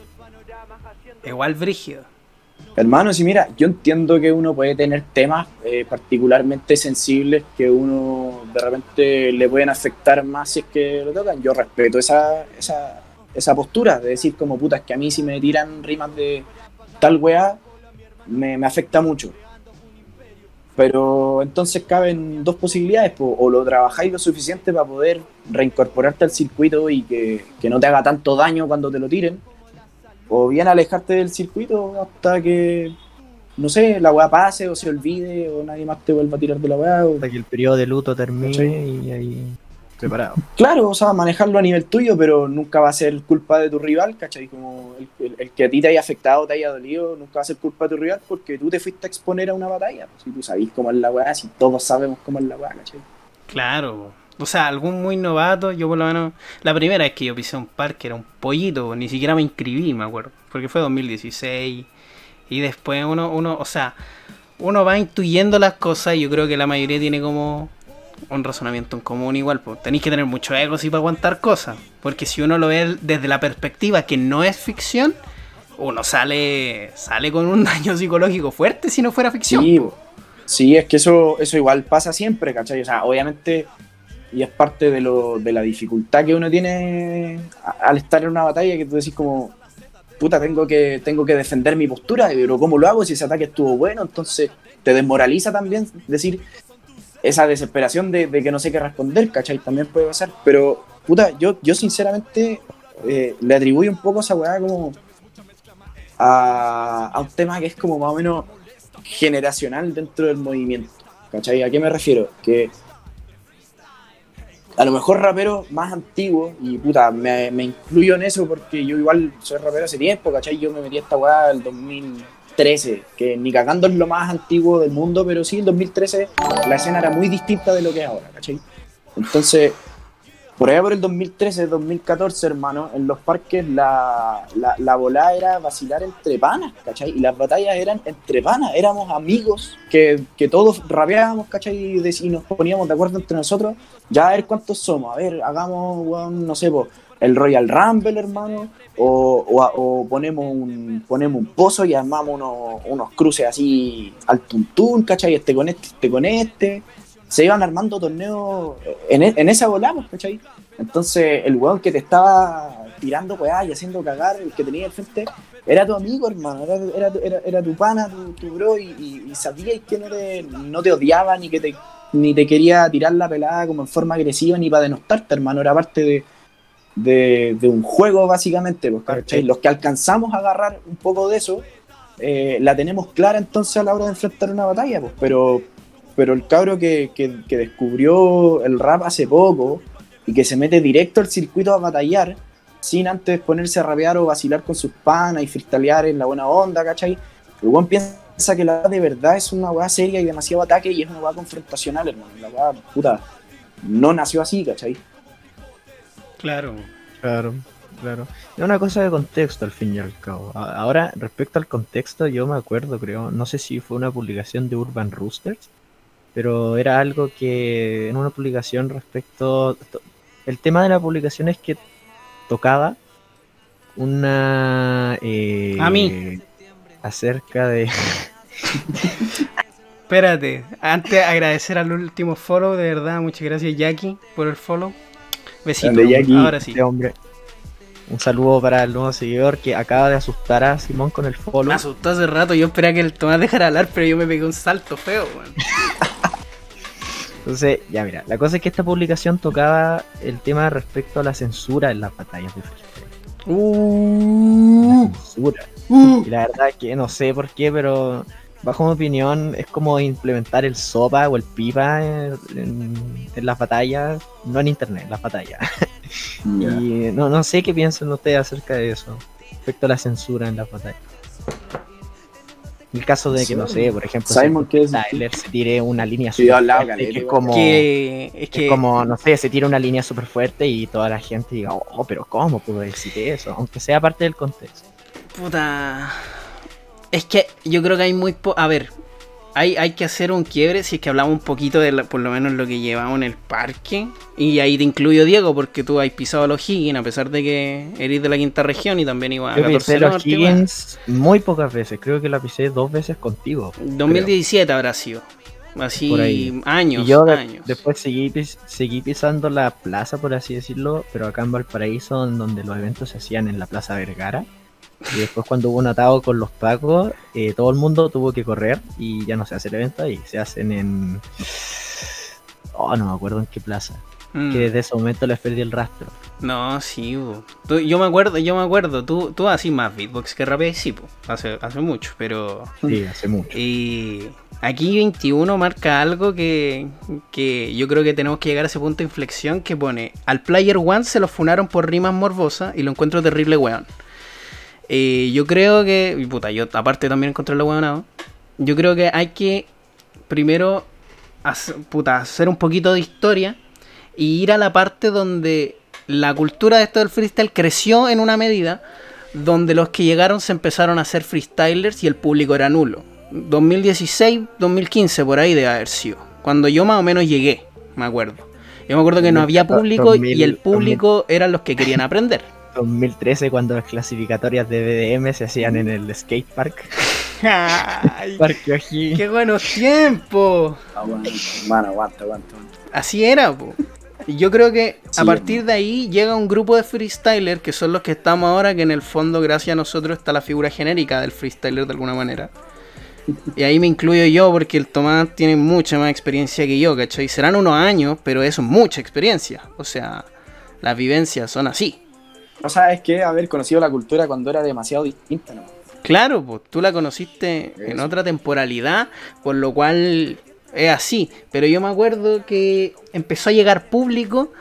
Igual brígido. Hermano, sí, mira, yo entiendo que uno puede tener temas eh, particularmente sensibles que uno de repente le pueden afectar más si es que lo tocan. Yo respeto esa, esa, esa postura de decir como puta, es que a mí si me tiran rimas de tal weá, me, me afecta mucho. Pero entonces caben dos posibilidades, po, o lo trabajáis lo suficiente para poder reincorporarte al circuito y que, que no te haga tanto daño cuando te lo tiren, o bien alejarte del circuito hasta que, no sé, la weá pase o se olvide o nadie más te vuelva a tirar de la weá. o- Hasta que el periodo de luto termine ¿Cachai? y ahí. preparado. Claro, o sea, manejarlo a nivel tuyo, pero nunca va a ser culpa de tu rival, ¿cachai? Como el, el- el que a ti te haya afectado, te haya dolido, nunca va a ser culpa de tu rival porque tú te fuiste a exponer a una batalla. Pues, si tú sabís cómo es la weá, si todos sabemos cómo es la weá, ¿cachai? Claro. O sea, algún muy novato, yo por lo menos... La primera vez que yo pisé un parque era un pollito, ni siquiera me inscribí, me acuerdo. Porque fue 2016. Y después uno, uno, o sea, uno va intuyendo las cosas y yo creo que la mayoría tiene como un razonamiento en común igual. Pues. Tenéis que tener mucho ego así para aguantar cosas. Porque si uno lo ve desde la perspectiva que no es ficción, uno sale, sale con un daño psicológico fuerte si no fuera ficción. Sí, sí, es que eso, eso igual pasa siempre, ¿cachai? O sea, obviamente, y es parte de, lo, de la dificultad que uno tiene al estar en una batalla, que tú decís como, puta, tengo que, tengo que defender mi postura, pero ¿cómo lo hago si ese ataque estuvo bueno? Entonces te desmoraliza también decir esa desesperación de, de que no sé qué responder, ¿cachai? También puede pasar, pero, puta, yo, yo sinceramente eh, le atribuyo un poco esa weá como a, a un tema que es como más o menos generacional dentro del movimiento. ¿Cachai? ¿A qué me refiero? Que a lo mejor raperos más antiguos, y puta, me, incluyo en eso porque yo igual soy rapero hace tiempo, ¿cachai? Yo me metí a esta weá el 2013, que ni cagando es lo más antiguo del mundo, pero sí, el 2013 la escena era muy distinta de lo que es ahora, ¿cachai? Entonces, por allá por el 2013, 2014, hermano, en los parques la, la, la volada era vacilar entre panas, ¿cachai? Y las batallas eran entre panas, éramos amigos que, que todos rapeábamos, ¿cachai? Y, nos poníamos de acuerdo entre nosotros, ya a ver cuántos somos, a ver, hagamos, no sé, el Royal Rumble, hermano, o, o, o ponemos, un, ponemos un pozo y armamos unos, unos cruces así al tuntún, ¿cachai? Este con este, este con este. Se iban armando torneos en, e- en esa volada, pues, ¿cachai? Entonces, el weón que te estaba tirando weá y haciendo cagar, el que tenía al frente, era tu amigo, hermano, era, era, era, era tu pana, tu, tu bro, y, y, y sabíais que no te, no te odiaba ni que te, ni te quería tirar la pelada como en forma agresiva ni para denostarte, hermano, era parte de, de, de un juego básicamente, pues, ¿cachai? Los que alcanzamos a agarrar un poco de eso, eh, la tenemos clara entonces a la hora de enfrentar una batalla, pues, pero, pero el cabro que, que, que descubrió el rap hace poco y que se mete directo al circuito a batallar, sin antes ponerse a rapear o vacilar con sus panas y freestylear en la buena onda, ¿cachai? El weón piensa que la de verdad es una weá seria y demasiado ataque y es una weá confrontacional, hermano. La weá, puta, no nació así, ¿cachai? Claro. Claro, claro. Es una cosa de contexto al fin y al cabo. A- Ahora, respecto al contexto, yo me acuerdo, creo, no sé si fue una publicación de Urban Roosters, pero era algo que en una publicación respecto... to- El tema de la publicación es que tocaba una... eh, A mí. Acerca de... Espérate, antes agradecer al último follow, de verdad, muchas gracias Jackie por el follow. Besito, Jackie. ahora sí. este hombre. Un saludo para el nuevo seguidor que acaba de asustar a Simón con el follow. Me asustó hace rato, yo esperaba que el Tomás dejara hablar, pero yo me pegué un salto feo, weón. Entonces, ya mira, la cosa es que esta publicación tocaba el tema respecto a la censura en las batallas de freestyle. Uh, La censura. uh. Y la verdad que no sé por qué, pero bajo mi opinión es como implementar el sopa o el pipa en, en- en las batallas, no en internet, en las batallas. Y no, no sé qué piensan ustedes acerca de eso, respecto a la censura en las batallas. El caso de que, no sé, por ejemplo, Simon, si ¿qué es? Tyler se tire una línea Sí, hablaba fuerte, que es como... Que, es Es que como, no sé, se tira una línea súper fuerte y toda la gente diga, oh, pero ¿cómo puedo decir eso? Aunque sea parte del contexto. Puta. Es que yo creo que hay muy po A ver, hay, hay que hacer un quiebre si es que hablamos un poquito de la- por lo menos lo que llevamos en el parque. Y ahí te incluyo Diego, porque tú has pisado a los Higgins, a pesar de que eres de la quinta región y también iba a Yo 14 pisé los Norte. Higgins muy pocas veces, creo que la pisé dos veces contigo. 2017 habrá sido. Así, Por ahí. años, y yo de- años. después seguí, pis- seguí pisando la plaza, por así decirlo, pero acá en Valparaíso, donde los eventos se hacían en la Plaza Vergara. Y después cuando hubo un atado con los pacos, eh, todo el mundo tuvo que correr y ya no se hace el evento ahí, se hacen en... Oh, no me acuerdo en qué plaza. Mm. Que desde ese momento les perdí el rastro. No, sí. Tú- yo me acuerdo, yo me acuerdo, tú, tú así más beatbox que rapé, sí, po. hace, hace mucho, pero... Sí, hace mucho. Y aquí 21 marca algo que, que yo creo que tenemos que llegar a ese punto de inflexión que pone, al Player One se lo funaron por rimas morbosas y lo encuentro terrible weón. Eh, yo creo que, y puta, yo aparte también encontré lo weonado, yo creo que hay que primero hacer, puta, hacer un poquito de historia y ir a la parte donde la cultura de esto del freestyle creció en una medida donde los que llegaron se empezaron a hacer freestylers y el público era nulo. 2016, 2015, por ahí de haber sido. Cuando yo más o menos llegué, me acuerdo. Yo me acuerdo que no había público y el público eran los que querían aprender. 2013 cuando las clasificatorias de BDM se hacían en el skate park. Ay. ¡Qué buenos tiempos! Aguanta, hermano, aguanta, aguanta. Así era, po. Y yo creo que a partir de ahí llega un grupo de freestylers que son los que estamos ahora, que en el fondo, gracias a nosotros, está la figura genérica del freestyler de alguna manera. Y ahí me incluyo yo porque el Tomás tiene mucha más experiencia que yo, ¿cachai? Serán unos años, pero eso es mucha experiencia. O sea, las vivencias son así. O sea, es que haber conocido la cultura cuando era demasiado distinta, ¿no? Claro, pues tú la conociste en otra temporalidad, por lo cual es así. Pero yo me acuerdo que empezó a llegar público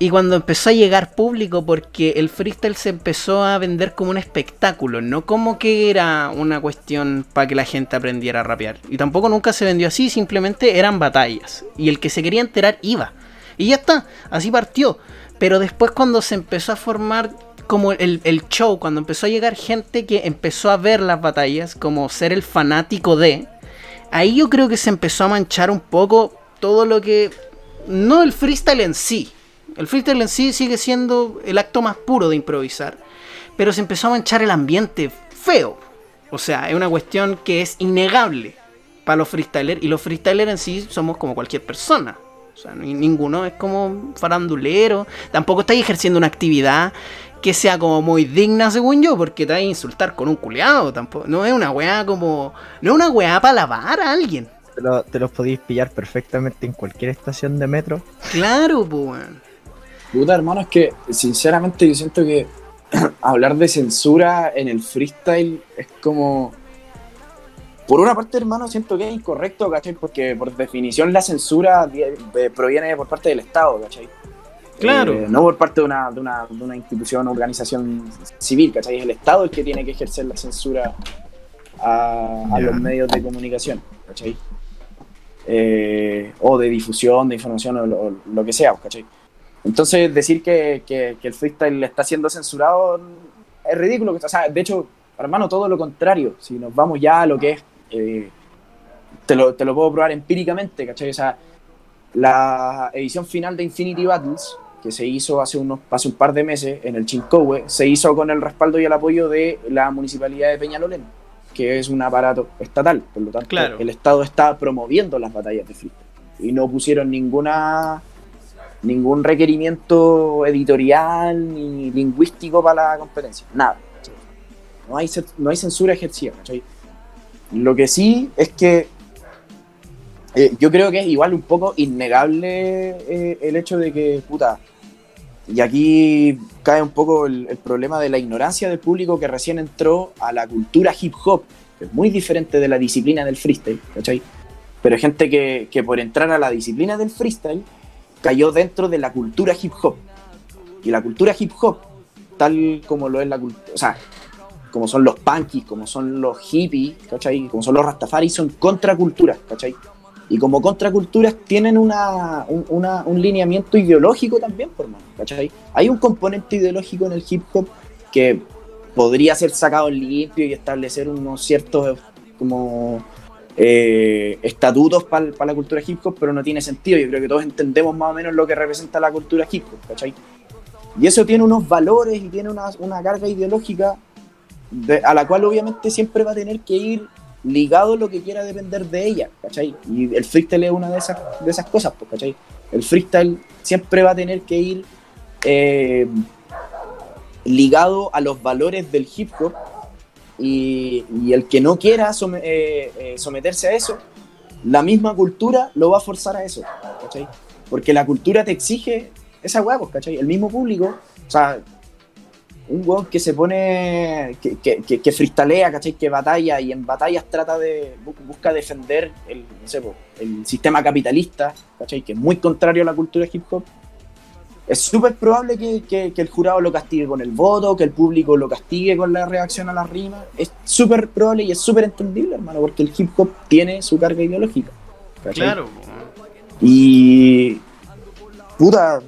y cuando empezó a llegar público porque el freestyle se empezó a vender como un espectáculo, no como que era una cuestión para que la gente aprendiera a rapear. Y tampoco nunca se vendió así, simplemente eran batallas. Y el que se quería enterar iba. Y ya está, así partió. Pero después cuando se empezó a formar como el, el show, cuando empezó a llegar gente que empezó a ver las batallas, como ser el fanático de, ahí yo creo que se empezó a manchar un poco todo lo que... No el freestyle en sí. El freestyle en sí sigue siendo el acto más puro de improvisar. Pero se empezó a manchar el ambiente feo. O sea, es una cuestión que es innegable para los freestylers. Y los freestylers en sí somos como cualquier persona. O sea, ni- ninguno es como farandulero. Tampoco estáis ejerciendo una actividad que sea como muy digna, según yo, porque te vas a insultar con un culeado. Tampoco, no es una weá como. No es una weá para lavar a alguien. Te, lo- te los podéis pillar perfectamente en cualquier estación de metro. Claro, pues, weón. Puta, hermano, es que sinceramente yo siento que hablar de censura en el freestyle es como. Por una parte, hermano, siento que es incorrecto, ¿cachai? Porque por definición la censura eh, proviene por parte del Estado, ¿cachai? Claro. Eh, no por parte de una, de, una, de una institución o organización civil, ¿cachai? Es el Estado el que tiene que ejercer la censura a, los medios de comunicación, ¿cachai? Eh, o de difusión, de información o lo, que sea, ¿cachai? Entonces, decir que, que- que el freestyle está siendo censurado es ridículo. O sea, de hecho, hermano, todo lo contrario. Si nos vamos ya a lo que es. Eh, te, lo, te lo puedo probar empíricamente, ¿cachai? O sea, la edición final de Infinity Battles, que se hizo hace, unos, hace un par de meses en el Chincowe, se hizo con el respaldo y el apoyo de la municipalidad de Peñalolén, que es un aparato estatal. Por lo tanto, Claro. el Estado está promoviendo las batallas de freestyle. Y no pusieron ninguna ningún requerimiento editorial ni lingüístico para la competencia. Nada. No hay, no hay censura ejercida. ¿cachai? Lo que sí es que eh, yo creo que es igual un poco innegable eh, el hecho de que, puta, y aquí cae un poco el, problema de la ignorancia del público que recién entró a la cultura hip hop, que es muy diferente de la disciplina del freestyle, ¿cachai? Pero gente que, que por entrar a la disciplina del freestyle cayó dentro de la cultura hip hop. Y la cultura hip hop, tal como lo es la cultura, como son los punkies, como son los hippies, ¿cachai? Como son los rastafari, son contraculturas, ¿cachai? Y como contraculturas tienen una, un, un lineamiento ideológico también, por mano, ¿cachai? Hay un componente ideológico en el hip hop que podría ser sacado limpio y establecer unos ciertos como eh, estatutos para la cultura hip hop, pero no tiene sentido. Yo creo que todos entendemos más o menos lo que representa la cultura hip hop, ¿cachai? Y eso tiene unos valores y tiene una, una carga ideológica de- a la cual obviamente siempre va a tener que ir ligado lo que quiera depender de ella, ¿cachai? Y el freestyle es una de esas, de esas cosas, pues, ¿cachai? El freestyle siempre va a tener que ir eh, ligado a los valores del hip hop y, y el que no quiera some- eh, eh, someterse a eso, la misma cultura lo va a forzar a eso, ¿cachai? Porque la cultura te exige esa hueá, pues, ¿cachai? El mismo público, o sea, un weón que se pone, que, que, que, que freestalea, ¿cachai? Que batalla y en batallas trata de, bu- busca defender el, no sé, el sistema capitalista, ¿cachai? Que es muy contrario a la cultura hip hop. Es súper probable que, el jurado lo castigue con el voto, que el público lo castigue con la reacción a las rimas. Es súper probable y es súper entendible, hermano, porque el hip hop tiene su carga ideológica. ¿cachai? Claro. Y. Puta,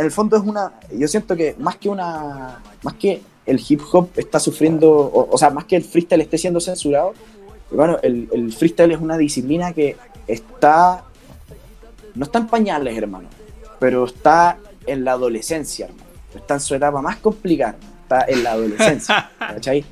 en el fondo es una. Yo siento que más que una. Más que el hip hop está sufriendo. O, sea, más que el freestyle esté siendo censurado. Bueno, el, el freestyle es una disciplina que está. No está en pañales, hermano. Pero está en la adolescencia, hermano. Está en su etapa más complicada. Está en la adolescencia. ¿Cachai?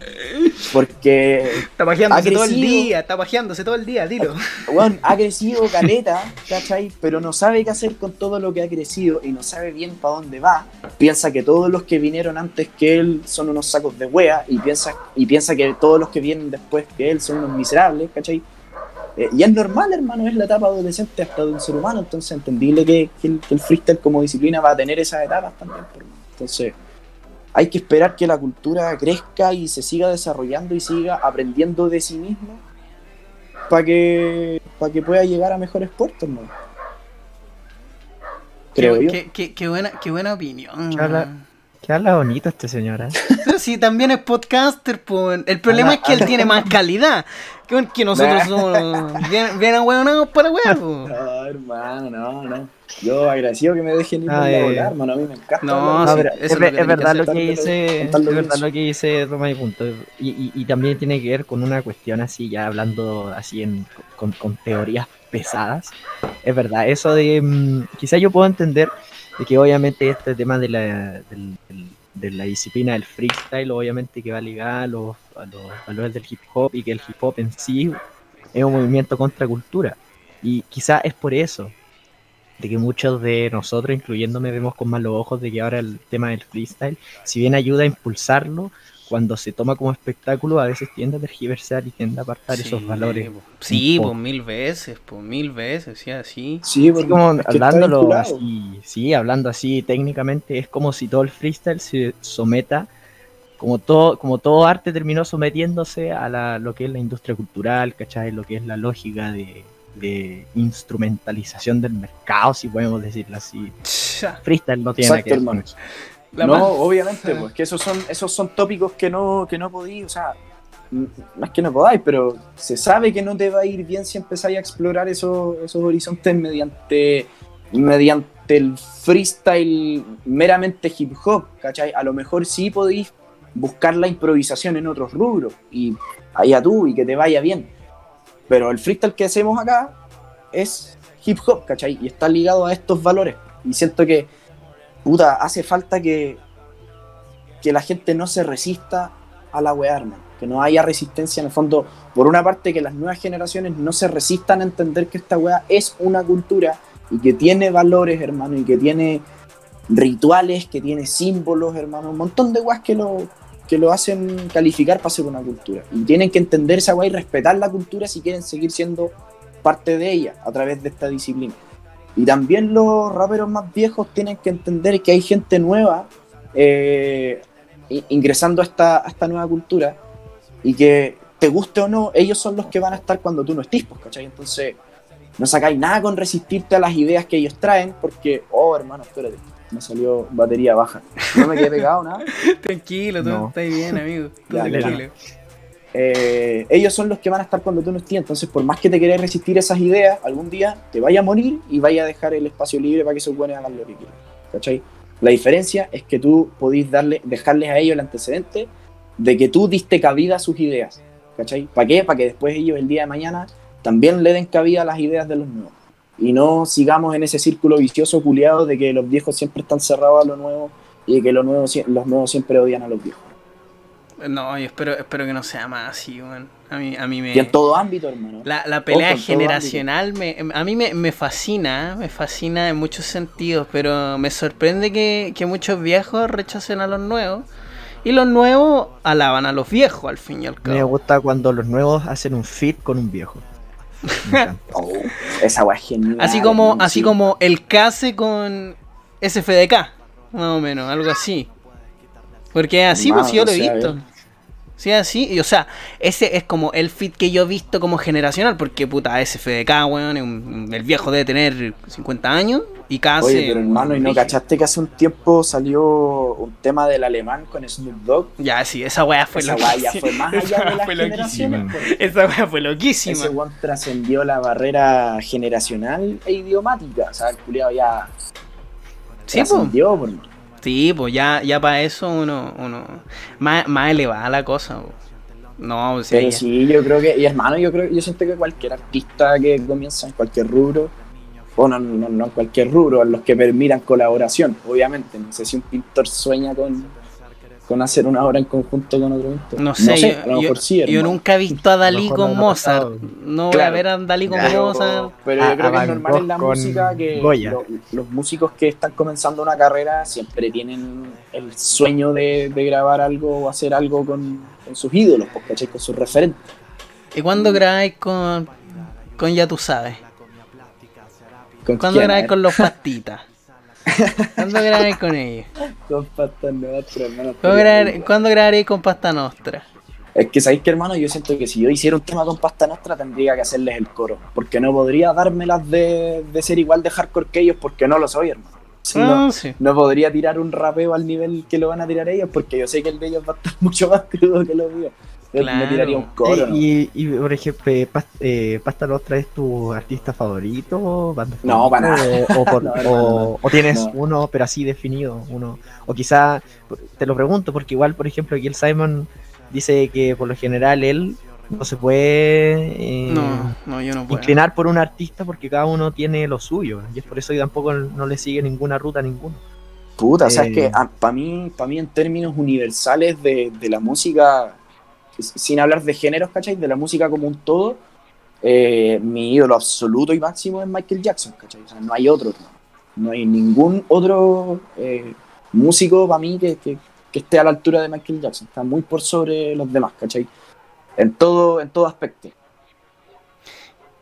Porque Está pajeándose todo el día, está pajeándose todo el día, dilo. Weón, ha crecido caleta, ¿cachai? Pero no sabe qué hacer con todo lo que ha crecido y no sabe bien para dónde va. Piensa que todos los que vinieron antes que él son unos sacos de wea y piensa, y piensa que todos los que vienen después que él son unos miserables, ¿cachai? Eh, y es normal, hermano, es la etapa adolescente hasta de un ser humano, entonces entendible que, que el, que el freestyle como disciplina va a tener esas etapas también. por- Entonces, hay que esperar que la cultura crezca y se siga desarrollando y siga aprendiendo de sí misma para que, para que pueda llegar a mejores puertos, ¿no? Creo qué, yo. qué- qué- qué buena, qué buena opinión. Que habla bonito este señor, ¿eh? Sí, también es podcaster, po. El problema Habla- es que él tiene más calidad que, que nosotros somos bien, bien ahueonados para weón, po. No, hermano, no, no. Yo agradecido que me dejen ir Ah, a volar, hermano. A mí me encanta. No, sí, pero eso es, verdad lo que dice, es verdad lo que dice Roma y punto. Y, y- y también tiene que ver con una cuestión así, ya hablando así en, con, con teorías pesadas. Es verdad, eso de, mm, quizá yo puedo entender de que obviamente este tema de la, de la disciplina del freestyle, obviamente que va ligada a los, a los valores del hip hop y que el hip hop en sí es un movimiento contra cultura. Y quizá es por eso, de que muchos de nosotros, incluyéndome, vemos con malos ojos de que ahora el tema del freestyle, si bien ayuda a impulsarlo, cuando se toma como espectáculo, a veces tiende a tergiversar y tiende a apartar esos valores. po. Sí, pues mil veces, pues mil veces, sí, así. Sí, porque como hablándolo así, sí, hablando así técnicamente, es como si todo el freestyle se someta, como todo, como todo arte terminó sometiéndose a la, lo que es la industria cultural, ¿cachai? Lo que es la lógica de, de instrumentalización del mercado, si podemos decirlo así. Freestyle no tiene nada que Exacto, ver con hermano. eso. La no, obviamente, pues que esos son, esos son tópicos que no, que no podéis, o sea, más que no podáis, pero se sabe que no te va a ir bien si empezáis a explorar esos, esos horizontes mediante, mediante el freestyle meramente hip hop, ¿cachai? A lo mejor sí podéis buscar la improvisación en otros rubros y allá tú y que te vaya bien. Pero el freestyle que hacemos acá es hip hop, ¿cachai? Y está ligado a estos valores. Y siento que puta, hace falta que, que la gente no se resista a la weá, hermano. Que no haya resistencia en el fondo. Por una parte, que las nuevas generaciones no se resistan a entender que esta weá es una cultura y que tiene valores, hermano, y que tiene rituales, que tiene símbolos, hermano. Un montón de weas que lo, que lo hacen calificar para ser una cultura. Y tienen que entender esa weá y respetar la cultura si quieren seguir siendo parte de ella a través de esta disciplina. Y también los raperos más viejos tienen que entender que hay gente nueva eh, ingresando a esta, a esta nueva cultura y que te guste o no, ellos son los que van a estar cuando tú no estés, pues, ¿cachai? Entonces, no sacáis nada con resistirte a las ideas que ellos traen porque, oh, hermano, espérate, me salió batería baja. No me quedé pegado, nada. Tranquilo, tú No. estás bien, amigo. Tú Ya, tranquilo. Eh, ellos son los que van a estar cuando tú no estés. Entonces, por más que te quieras resistir esas ideas, algún día te vaya a morir y vaya a dejar el espacio libre para que esos buenos hagan lo que quieran. ¿Cachai? La diferencia es que tú podís darle, dejarles a ellos el antecedente de que tú diste cabida a sus ideas. ¿Cachai? ¿Para qué? Para que después ellos el día de mañana también le den cabida a las ideas de los nuevos. Y no sigamos en ese círculo vicioso culiado de que los viejos siempre están cerrados a lo nuevo y que los nuevos, sie- los nuevos siempre odian a los viejos. No, yo espero, espero que no sea más así, weón. A mí, a mí me... Y en todo ámbito, hermano. La, la pelea Ojo, generacional me, a mí me, me fascina, me fascina en muchos sentidos, pero me sorprende que, que muchos viejos rechacen a los nuevos y los nuevos alaban a los viejos al fin y al Me cabo. gusta cuando los nuevos hacen un fit con un viejo. Me. Oh, esa genial. Así como, así sí. como el case con SFDK, más o menos, algo así. Porque así, pues yo lo he visto. eh. Sí, así, y, o sea, ese es como el fit que yo he visto como generacional, porque puta, SFDK, weón, es un- el viejo debe tener 50 años y casi. Oye, pero hermano, ¿y no cachaste que hace un tiempo salió un tema del alemán con Snoop Dogg? Ya, sí, esa weá fue Esa loquísima. fue más Esa allá de weá las fue loquísima. generaciones. Esa weá fue loquísima. Ese weón trascendió la barrera generacional e idiomática. O sea, el culiado ya Sí, trascendió, por mano. Sí, pues ya, ya para eso uno, uno más, más elevada la cosa. po. No, o sea, Pero sí, yo creo que, y hermano, yo creo yo siento que cualquier artista que comienza en cualquier rubro, o no, no, no en cualquier rubro, en los que permitan colaboración, obviamente. No sé si un pintor sueña con, con hacer una obra en conjunto con otro pintor. no sé, yo, a lo yo- mejor sí, yo nunca he visto a Dalí con no Mozart. No voy a ver a Dalí con Mozart. pero A- yo creo a que es normal en la música que lo- los músicos que están comenzando una carrera siempre tienen el sueño de, de grabar algo o hacer algo con, con sus ídolos, pues, ¿cachai? con sus referentes. ¿Y cuándo grabáis con, con Ya tú sabes? ¿Con ¿Cuándo grabáis con los pastitas? ¿Cuándo grabáis con ellos? con Pasta Nostra, hermano. ¿Cuándo grabar- ¿Cuándo grabaréis con Pasta Nostra? Es que sabéis que hermano, yo siento que si yo hiciera un tema con Pasta Nostra tendría que hacerles el coro, porque no podría dármelas de, de ser igual de hardcore que ellos, porque no lo soy, hermano. Sí, no, Ah, sí. no podría tirar un rapeo al nivel que lo van a tirar ellos, porque yo sé que el de ellos va a estar mucho más crudo que los míos. Yo Claro. Me tiraría un coro, ¿no? y, y, por ejemplo, eh, Pas- eh, ¿Pasta Nostra es tu artista favorito? banda No, para nada. O, o por- No, o- hermano, o tienes no. uno, pero así definido. uno O quizá, te lo pregunto, porque igual, por ejemplo, aquí el Simon dice que por lo general él no se puede eh, No, no, yo no puedo. inclinar por un artista porque cada uno tiene lo suyo. Y es por eso que tampoco no le sigue ninguna ruta a ninguno. Puta, o sea, es Eh, que para mí, para mí en términos universales de, de la música, sin hablar de géneros, ¿cachai? De la música como un todo, eh, mi ídolo absoluto y máximo es Michael Jackson, ¿cachai? O sea, no hay otro, hermano. no hay ningún otro eh, músico para mí que, que- que esté a la altura de Michael Jackson, está muy por sobre los demás, ¿cachai? En todo, en todo aspecto.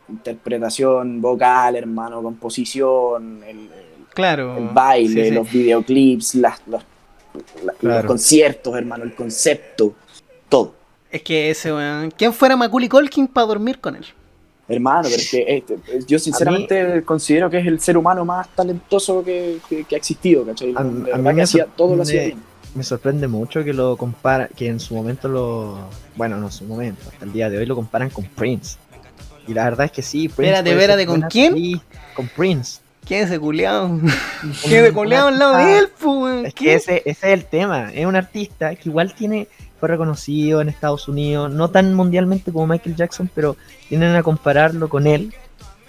Interpretación vocal, hermano, composición, el- el, Claro. el baile, sí, sí. los videoclips, las, los, la- los Claro. conciertos, hermano, el concepto. Es que ese weón. ¿Quién fuera Macaulay Culkin para dormir con él? Hermano, pero es que este, yo sinceramente considero que es el ser humano más talentoso que, que- que ha existido, ¿cachai? A- mí me que hacía, todo lo hacía bien. Me sorprende mucho que lo compara, que en su momento lo, bueno, no en su momento, hasta el día de hoy lo comparan con Prince. Y la verdad es que sí, Prince. Espérate, espérate, ¿con quién? sí, con Prince. ¿Quién es ese culiao? ¿Quién es ese culiao al lado de él, weón? Es que ese, ese es el tema. Es un artista que igual tiene, fue reconocido en Estados Unidos, no tan mundialmente como Michael Jackson, pero tienen a compararlo con él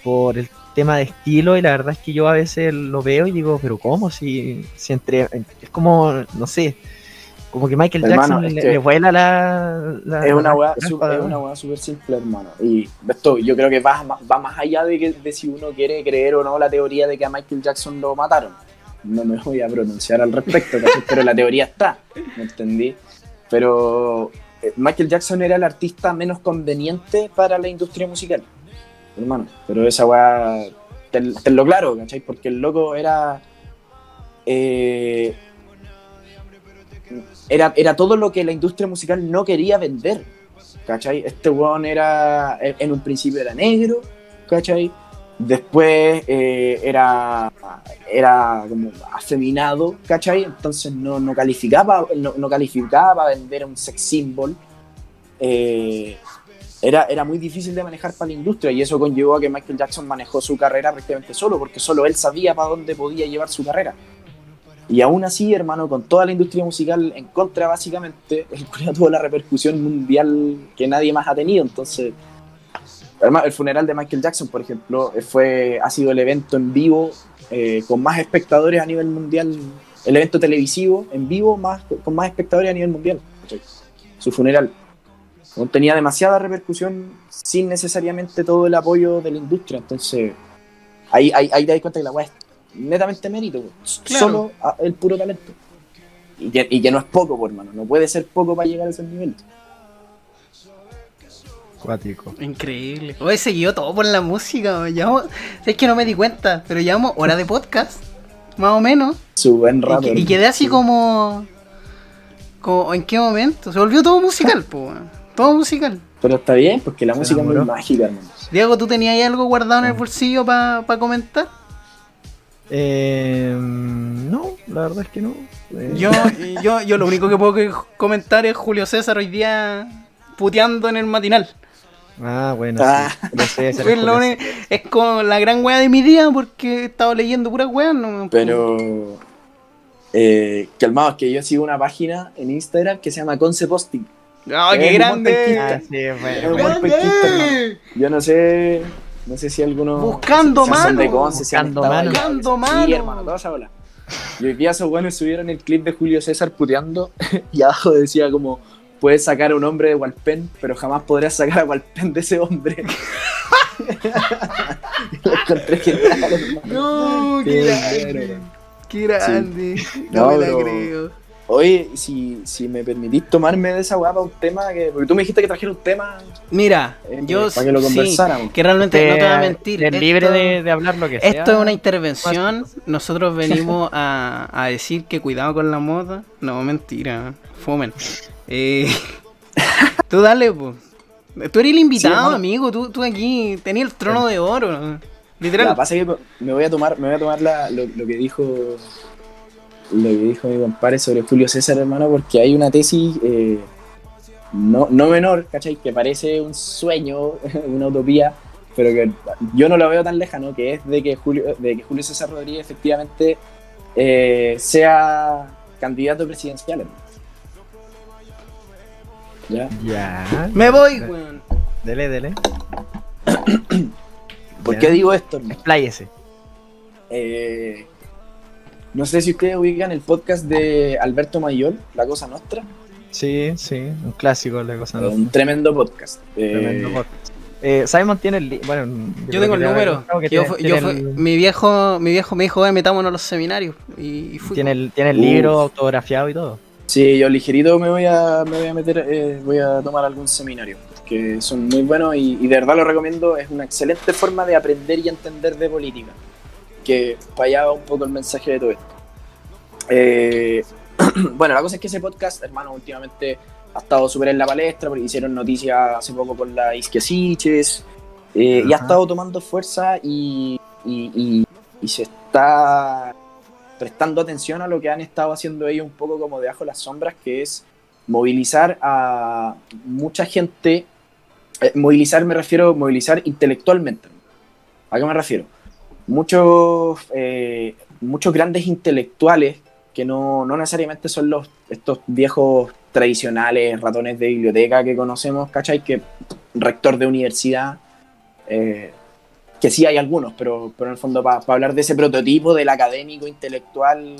por el tema de estilo y la verdad es que yo a veces lo veo y digo, pero ¿cómo? Si, si entre... Es como, no sé, como que Michael Hermano, Jackson le, que le vuela la... la- Es una weá súper simple, hermano. Y esto yo creo que va, va más allá de, que, de si uno quiere creer o no la teoría de que a Michael Jackson lo mataron. No me voy a pronunciar al respecto, pero la teoría está, ¿me entendí? Pero eh, Michael Jackson era el artista menos conveniente para la industria musical, hermano. Pero esa weá, te, te lo claro, ¿cachai? Porque el loco era... eh, era, era todo lo que la industria musical no quería vender. ¿Cachai? Este weón era. En un principio era negro, ¿cachai? Después eh, era. Era como afeminado, ¿cachai? Entonces no, no calificaba, no, no calificaba para vender un sex symbol. Eh, era, era muy difícil de manejar para la industria y eso conllevó a que Michael Jackson manejó su carrera prácticamente solo, porque solo él sabía para dónde podía llevar su carrera. Y aún así, hermano, con toda la industria musical en contra, básicamente, el tuvo la repercusión mundial que nadie más ha tenido. Entonces, hermano, el funeral de Michael Jackson, por ejemplo, eh, fue, ha sido el evento en vivo eh, con más espectadores a nivel mundial, el evento televisivo en vivo más, con más espectadores a nivel mundial. Su funeral. No tenía demasiada repercusión sin necesariamente todo el apoyo de la industria. Entonces, ahí, ahí, ahí te das cuenta que la weá es netamente mérito. Claro. solo a- el puro talento. Y que, y que no es poco, por hermano, no puede ser poco para llegar a ese nivel. Cuático. Increíble. Hoy seguido todo por la música. Llevamos, es que no me di cuenta, pero llevamos hora de podcast. Más o menos. Su buen Y, rato. y quedé así como. Co- ¿En qué momento? Se volvió todo musical, po. Todo musical. Pero está bien, porque la Se música es muy mágica, hermano. Diego, ¿tú tenías ahí algo guardado en el bolsillo para comentar? Eh, no, la verdad es que no. Eh, Yo, yo, yo lo único que puedo comentar es Julio César hoy día puteando en el matinal. Ah, bueno, Ah. sí. Es, lo es con la gran wea de mi día porque he estado leyendo puras weas. No, Pero. Eh, calmados, que yo sigo una página en Instagram que se llama Conce Posting. ¡Ah, Es qué grande! Ah, sí, bueno. hermano. Yo no sé. No sé si alguno. Buscando si de mano. Conce, si han Buscando mano. Buscando Sí, mano. hermano, bola. Y hoy día esos buenos subieron el clip de Julio César puteando y abajo decía como puedes sacar a un hombre de Walpen, pero jamás podrás sacar a Walpen de ese hombre. Lo encontré genial, hermano. No, qué Qué grande. Qué grande. No, No, me la pero- creo. Oye, si, si me permitís tomarme de esa weá para un tema, que, porque tú me dijiste que trajera un tema Mira, eh, yo para que lo sí, conversáramos. que realmente no te voy a mentir. es libre de hablar lo que sea. Esto es una intervención. Nosotros venimos a, a decir que cuidado con la moda. No, mentira. Fumen. Eh, tú dale, pues. Tú eres el invitado, amigo. Tú, tú aquí tenías el trono de oro. La Literal. pasa es que me voy a tomar, me voy a tomar la- lo, lo que dijo lo que dijo mi compadre sobre Julio César, hermano, porque hay una tesis eh, no, no menor, ¿cachai? Que parece un sueño, una utopía, pero que yo no lo veo tan lejano, que es de que Julio, de que Julio César Rodríguez efectivamente eh, sea candidato presidencial. hermano. ¿Ya? Ya. Me voy, weón. Dele, dele. ¿Por Ya. qué digo esto? hermano? Expláyese. Eh, no sé si ustedes ubican el podcast de Alberto Mayol, La Cosa Nostra. Sí, sí, un clásico la cosa. ¿no? Un tremendo podcast. Eh, Tremendo podcast. Eh, Simon tiene el. Bueno, Yo tengo el número. que Yo tiene, fu- tiene yo fu- el, mi viejo mi viejo me dijo, "Eh, metámonos a los seminarios. Y, y fui. tiene el, tiene el libro autografiado y todo. Sí, yo ligerito me voy a, me voy a meter, eh, voy a tomar algún seminario, que son muy buenos y, y de verdad lo recomiendo. Es una excelente forma de aprender y entender de política, que para allá va un poco el mensaje de todo esto. Eh, bueno, la cosa es que ese podcast, hermano, últimamente ha estado súper en la palestra, porque hicieron noticias hace poco con la Isquia Siches, eh, y ha estado tomando fuerza y, y- y- y se está prestando atención a lo que han estado haciendo ellos un poco como debajo de las sombras, que es movilizar a mucha gente, eh, movilizar me refiero, movilizar intelectualmente. ¿A qué me refiero? Muchos, eh, muchos grandes intelectuales que no, no necesariamente son los estos viejos tradicionales ratones de biblioteca que conocemos, ¿cachai? Que rector de universidad, eh, que sí hay algunos, pero, pero en el fondo para hablar de ese prototipo del académico intelectual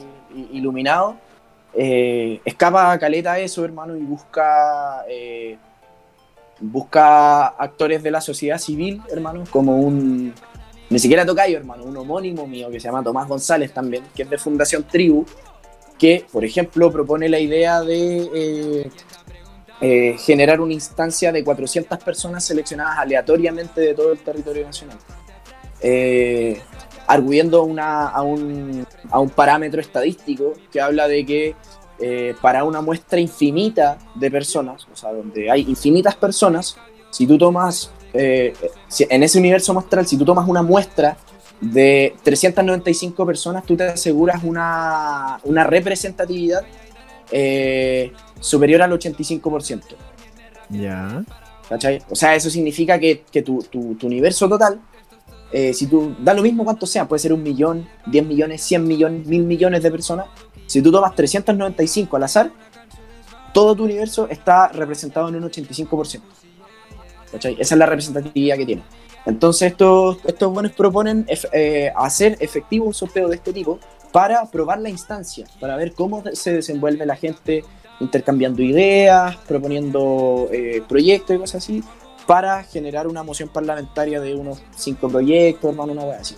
iluminado, eh, escapa caleta a eso, hermano, y busca, eh, busca actores de la sociedad civil, hermano, como un, ni siquiera tocayo, hermano, un homónimo mío que se llama Tomás González también, que es de Fundación Tribu, que, por ejemplo, propone la idea de eh, generar una instancia de 400 personas seleccionadas aleatoriamente de todo el territorio nacional, eh, arguyendo una- a, un, a un parámetro estadístico que habla de que eh, para una muestra infinita de personas, o sea, donde hay infinitas personas, si tú tomas, eh, en ese universo muestral, si tú tomas una muestra de 395 personas, tú te aseguras una, una representatividad eh, superior al 85%. Ya. ¿cachai? O sea, eso significa que, que tu, tu- tu universo total, eh, si tú, da lo mismo cuánto sea, puede ser un millón, 10 millones, 100 millones, mil millones de personas, si tú tomas 395 al azar, todo tu universo está representado en un 85%. ¿cachai? Esa es la representatividad que tiene. Entonces estos, estos buenos proponen eh, hacer efectivo un sorteo de este tipo para probar la instancia, para ver cómo se desenvuelve la gente intercambiando ideas, proponiendo eh, proyectos y cosas así, para generar una moción parlamentaria de unos cinco proyectos, hermano, una wea así.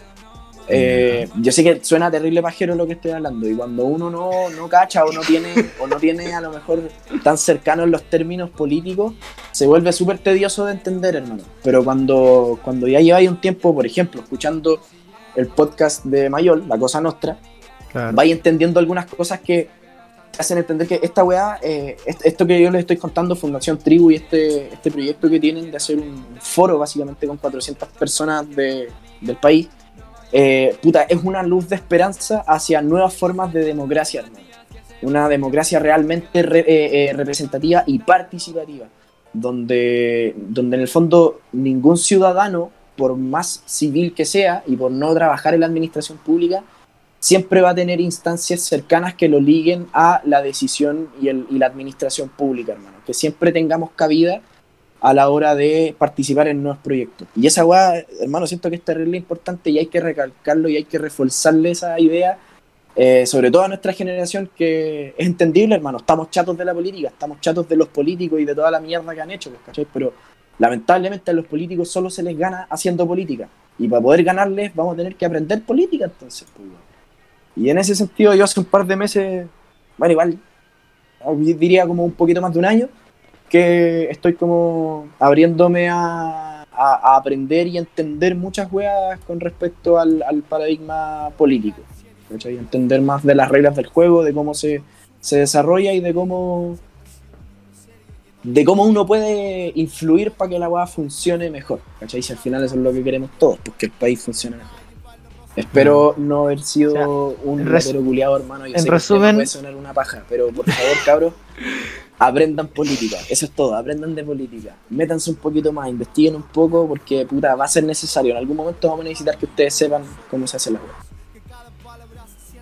Eh, yo sé que suena terrible pajero lo que estoy hablando, y cuando uno no, no cacha o no tiene, o no tiene a lo mejor tan cercanos los términos políticos, se vuelve súper tedioso de entender, hermano. Pero cuando, cuando ya lleváis un tiempo, por ejemplo, escuchando el podcast de Mayol, La Cosa Nostra, Claro. vais entendiendo algunas cosas que hacen entender que esta weá, eh, est- esto que yo les estoy contando, Fundación Tribu y este, este proyecto que tienen de hacer un foro básicamente con 400 personas de- del país, eh, puta, es una luz de esperanza hacia nuevas formas de democracia, hermano. Una democracia realmente re- eh, eh, representativa y participativa, donde, donde en el fondo ningún ciudadano, por más civil que sea y por no trabajar en la administración pública, siempre va a tener instancias cercanas que lo liguen a la decisión y, el- y la administración pública, hermano. Que siempre tengamos cabida a la hora de participar en nuevos proyectos. Y esa weá, hermano, siento que es importante y hay que recalcarlo y hay que reforzarle esa idea, eh, sobre todo a nuestra generación, que es entendible, hermano. Estamos chatos de la política, estamos chatos de los políticos y de toda la mierda que han hecho, pues, ¿cachai? Pero lamentablemente a los políticos solo se les gana haciendo política. Y para poder ganarles vamos a tener que aprender política, entonces, pues. Y en ese sentido, yo hace un par de meses, bueno, igual, diría como un poquito más de un año, que estoy como abriéndome a, aprender y entender muchas weas con respecto al, paradigma político. ¿cachai? Entender más de las reglas del juego, de cómo se, se desarrolla y de cómo de cómo uno puede influir para que la wea funcione mejor. ¿cachai? Si al final eso es lo que queremos todos, pues que el país funcione mejor. Espero no haber sido O un en res- ratero culiado, hermano. Yo en sé que resumen- puede sonar una paja, pero por favor, cabros, aprendan política. Eso es todo, aprendan de política. Métanse un poquito más, investiguen un poco, porque puta, va a ser necesario. En algún momento vamos a necesitar que ustedes sepan cómo se hace la web.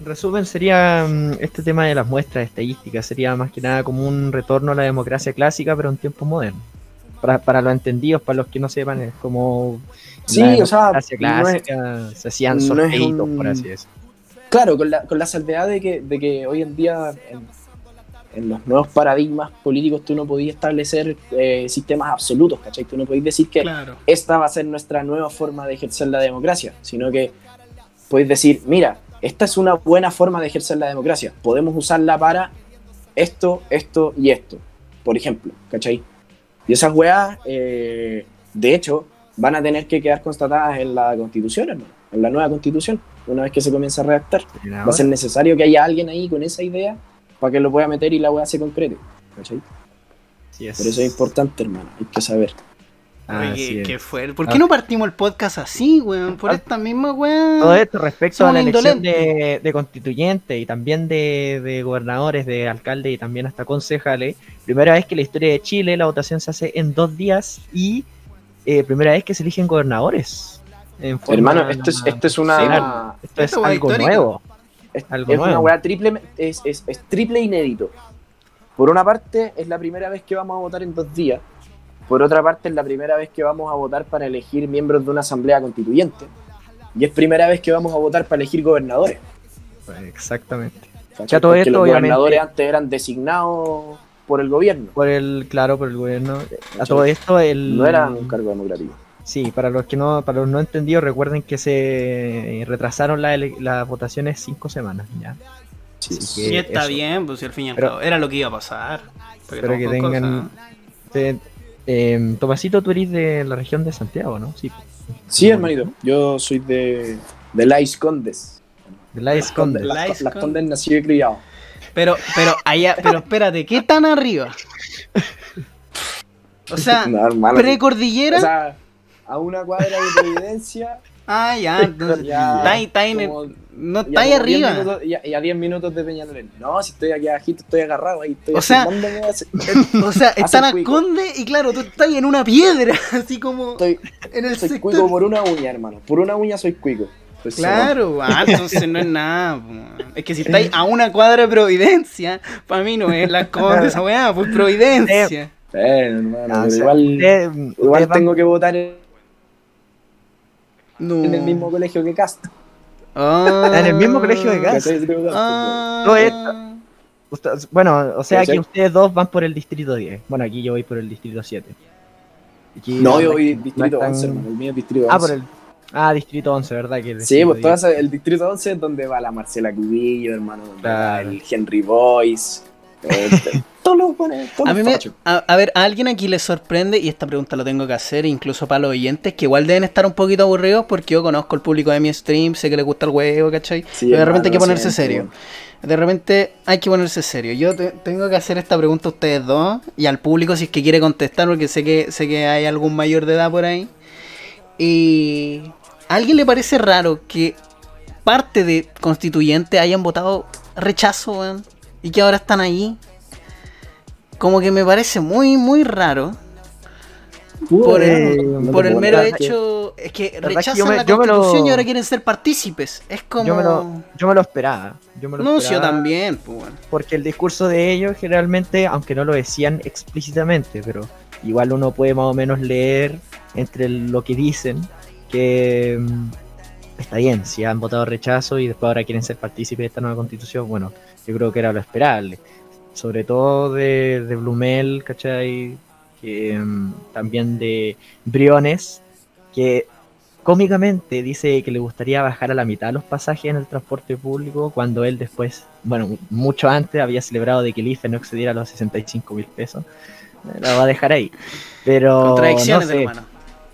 En resumen, sería mm, este tema de las muestras estadísticas, sería más que nada como un retorno a la democracia clásica, pero en tiempos modernos. Para, para los entendidos, para los que no sepan, es como Sí, la o sea, no es- se hacían no sorteitos, un- por así decirlo. Claro, con la, con la salvedad de que, de que hoy en día en, en los nuevos paradigmas políticos tú no podías establecer eh, sistemas absolutos, ¿cachai? Tú no podías decir que Claro. esta va a ser nuestra nueva forma de ejercer la democracia, sino que podéis decir, mira, esta es una buena forma de ejercer la democracia, podemos usarla para esto, esto y esto, por ejemplo, ¿cachai? Y esas weas, eh, de hecho, van a tener que quedar constatadas en la constitución, hermano, en la nueva constitución, una vez que se comience a redactar. Va a ser necesario que haya alguien ahí con esa idea para que lo pueda meter y la wea se concrete, ¿cachai? Así es. Por eso es importante, hermano, hay que saber. Oye, qué fue. ¿Por Ah. qué no partimos el podcast así, weón? Por Ah. esta misma weón. Todo esto respecto Somos a la elección de, de constituyentes y también de, de gobernadores, de alcaldes y también hasta concejales. Primera vez que en la historia de Chile la votación se hace en dos días y eh, primera vez que se eligen gobernadores. en forma- Hermano, esto es, esto es una... Sí, esto es esto es algo histórico. nuevo. Es, Algo es una nuevo. weá triple, es, es, es triple inédito. Por una parte, es la primera vez que vamos a votar en dos días. Por otra parte, es la primera vez que vamos a votar para elegir miembros de una asamblea constituyente. Y es primera vez que vamos a votar para elegir gobernadores. Exactamente. ¿cachai? Ya todo esto, los obviamente- gobernadores antes eran designados por el gobierno. Por el, claro, por el gobierno. A todo esto, el. No era un cargo democrático. Sí, para los que no, para los no entendidos, recuerden que se retrasaron la las votaciones cinco semanas ya. Sí, está eso. bien, pues si al fin y al Pero- cabo era lo que iba a pasar. Espero que tengan. Te- eh, Tomasito, tú eres de la región de Santiago, ¿no? Sí. Sí, hermanito. Yo soy de, de Lais Condes. De la Esconde. Las, Lais las Condes. Condes nacido y criado. Pero, pero allá, pero espérate, ¿qué tan arriba? O sea, No, hermano. precordillera. O sea, a una cuadra de Providencia. Ah, ya, entonces, ya está ahí, está ahí en el- como- no ya está ahí como 10 arriba. minutos- y, a, y a 10 minutos de Peñalolén. No, si estoy aquí abajito, estoy agarrado ahí. Estoy O sea, O sea, están a. Conde y claro, tú estás ahí en una piedra, así como estoy, en el soy sector. cuico por una uña, hermano. Por una uña soy cuico. Claro, ah, entonces no es nada. po. Es que si estáis a una cuadra de Providencia, para mí no es la Conde esa weá, pues Providencia. solo. Bueno, hermano, Ah, o pero sea, igual, ustedes- igual tengo que votar en, No. en el mismo colegio que Cast. Ah. En el mismo colegio que- Ah. No, esta- usted- bueno, o sea, aquí ustedes dos van por el distrito 10. Bueno, aquí yo voy por el distrito 7. Aquí, No, yo voy que distrito no están- 11, hermano. El mío es distrito 11. Ah, por el. Ah, distrito 11, ¿verdad? Que Sí, pues todo 10. ese- el distrito 11 es donde va la Marcela Cubillo, hermano. Claro. el Henry Boyce. Eh, todos los buenos, todos A los mí me, a, a ver, a alguien aquí le sorprende, y esta pregunta lo tengo que hacer, incluso para los oyentes, que igual deben estar un poquito aburridos porque yo conozco el público de mi stream, sé que les gusta el huevo, ¿cachai? Sí, Pero de repente hay que ponerse serio. De repente hay que ponerse serio. Yo te- tengo que hacer esta pregunta a ustedes dos y al público si es que quiere contestar, porque sé que, sé que hay algún mayor de edad por ahí. Y ¿a alguien le parece raro que parte de constituyentes hayan votado rechazo, weón? Y que ahora están ahí. Como que me parece muy, muy raro. Por el, por el mero hecho. Es que rechazan yo me- la yo lo- y ahora quieren ser partícipes. Es como. Yo me lo, yo me lo esperaba. Yo me lo yo esperaba, también, pues. Porque el discurso de ellos generalmente, aunque no lo decían explícitamente, pero igual uno puede más o menos leer entre lo que dicen que mm, está bien, si han votado rechazo y después ahora quieren ser partícipes de esta nueva constitución, bueno, yo creo que era lo esperable. Sobre todo de, de Blumel, ¿cachai? Que, mm, también de Briones, que cómicamente dice que le gustaría bajar a la mitad los pasajes en el transporte público cuando él después, bueno, mucho antes había celebrado de que el IFE no excediera los 65 mil pesos. La va a dejar ahí. Pero. Contradicciones no sé, del humano.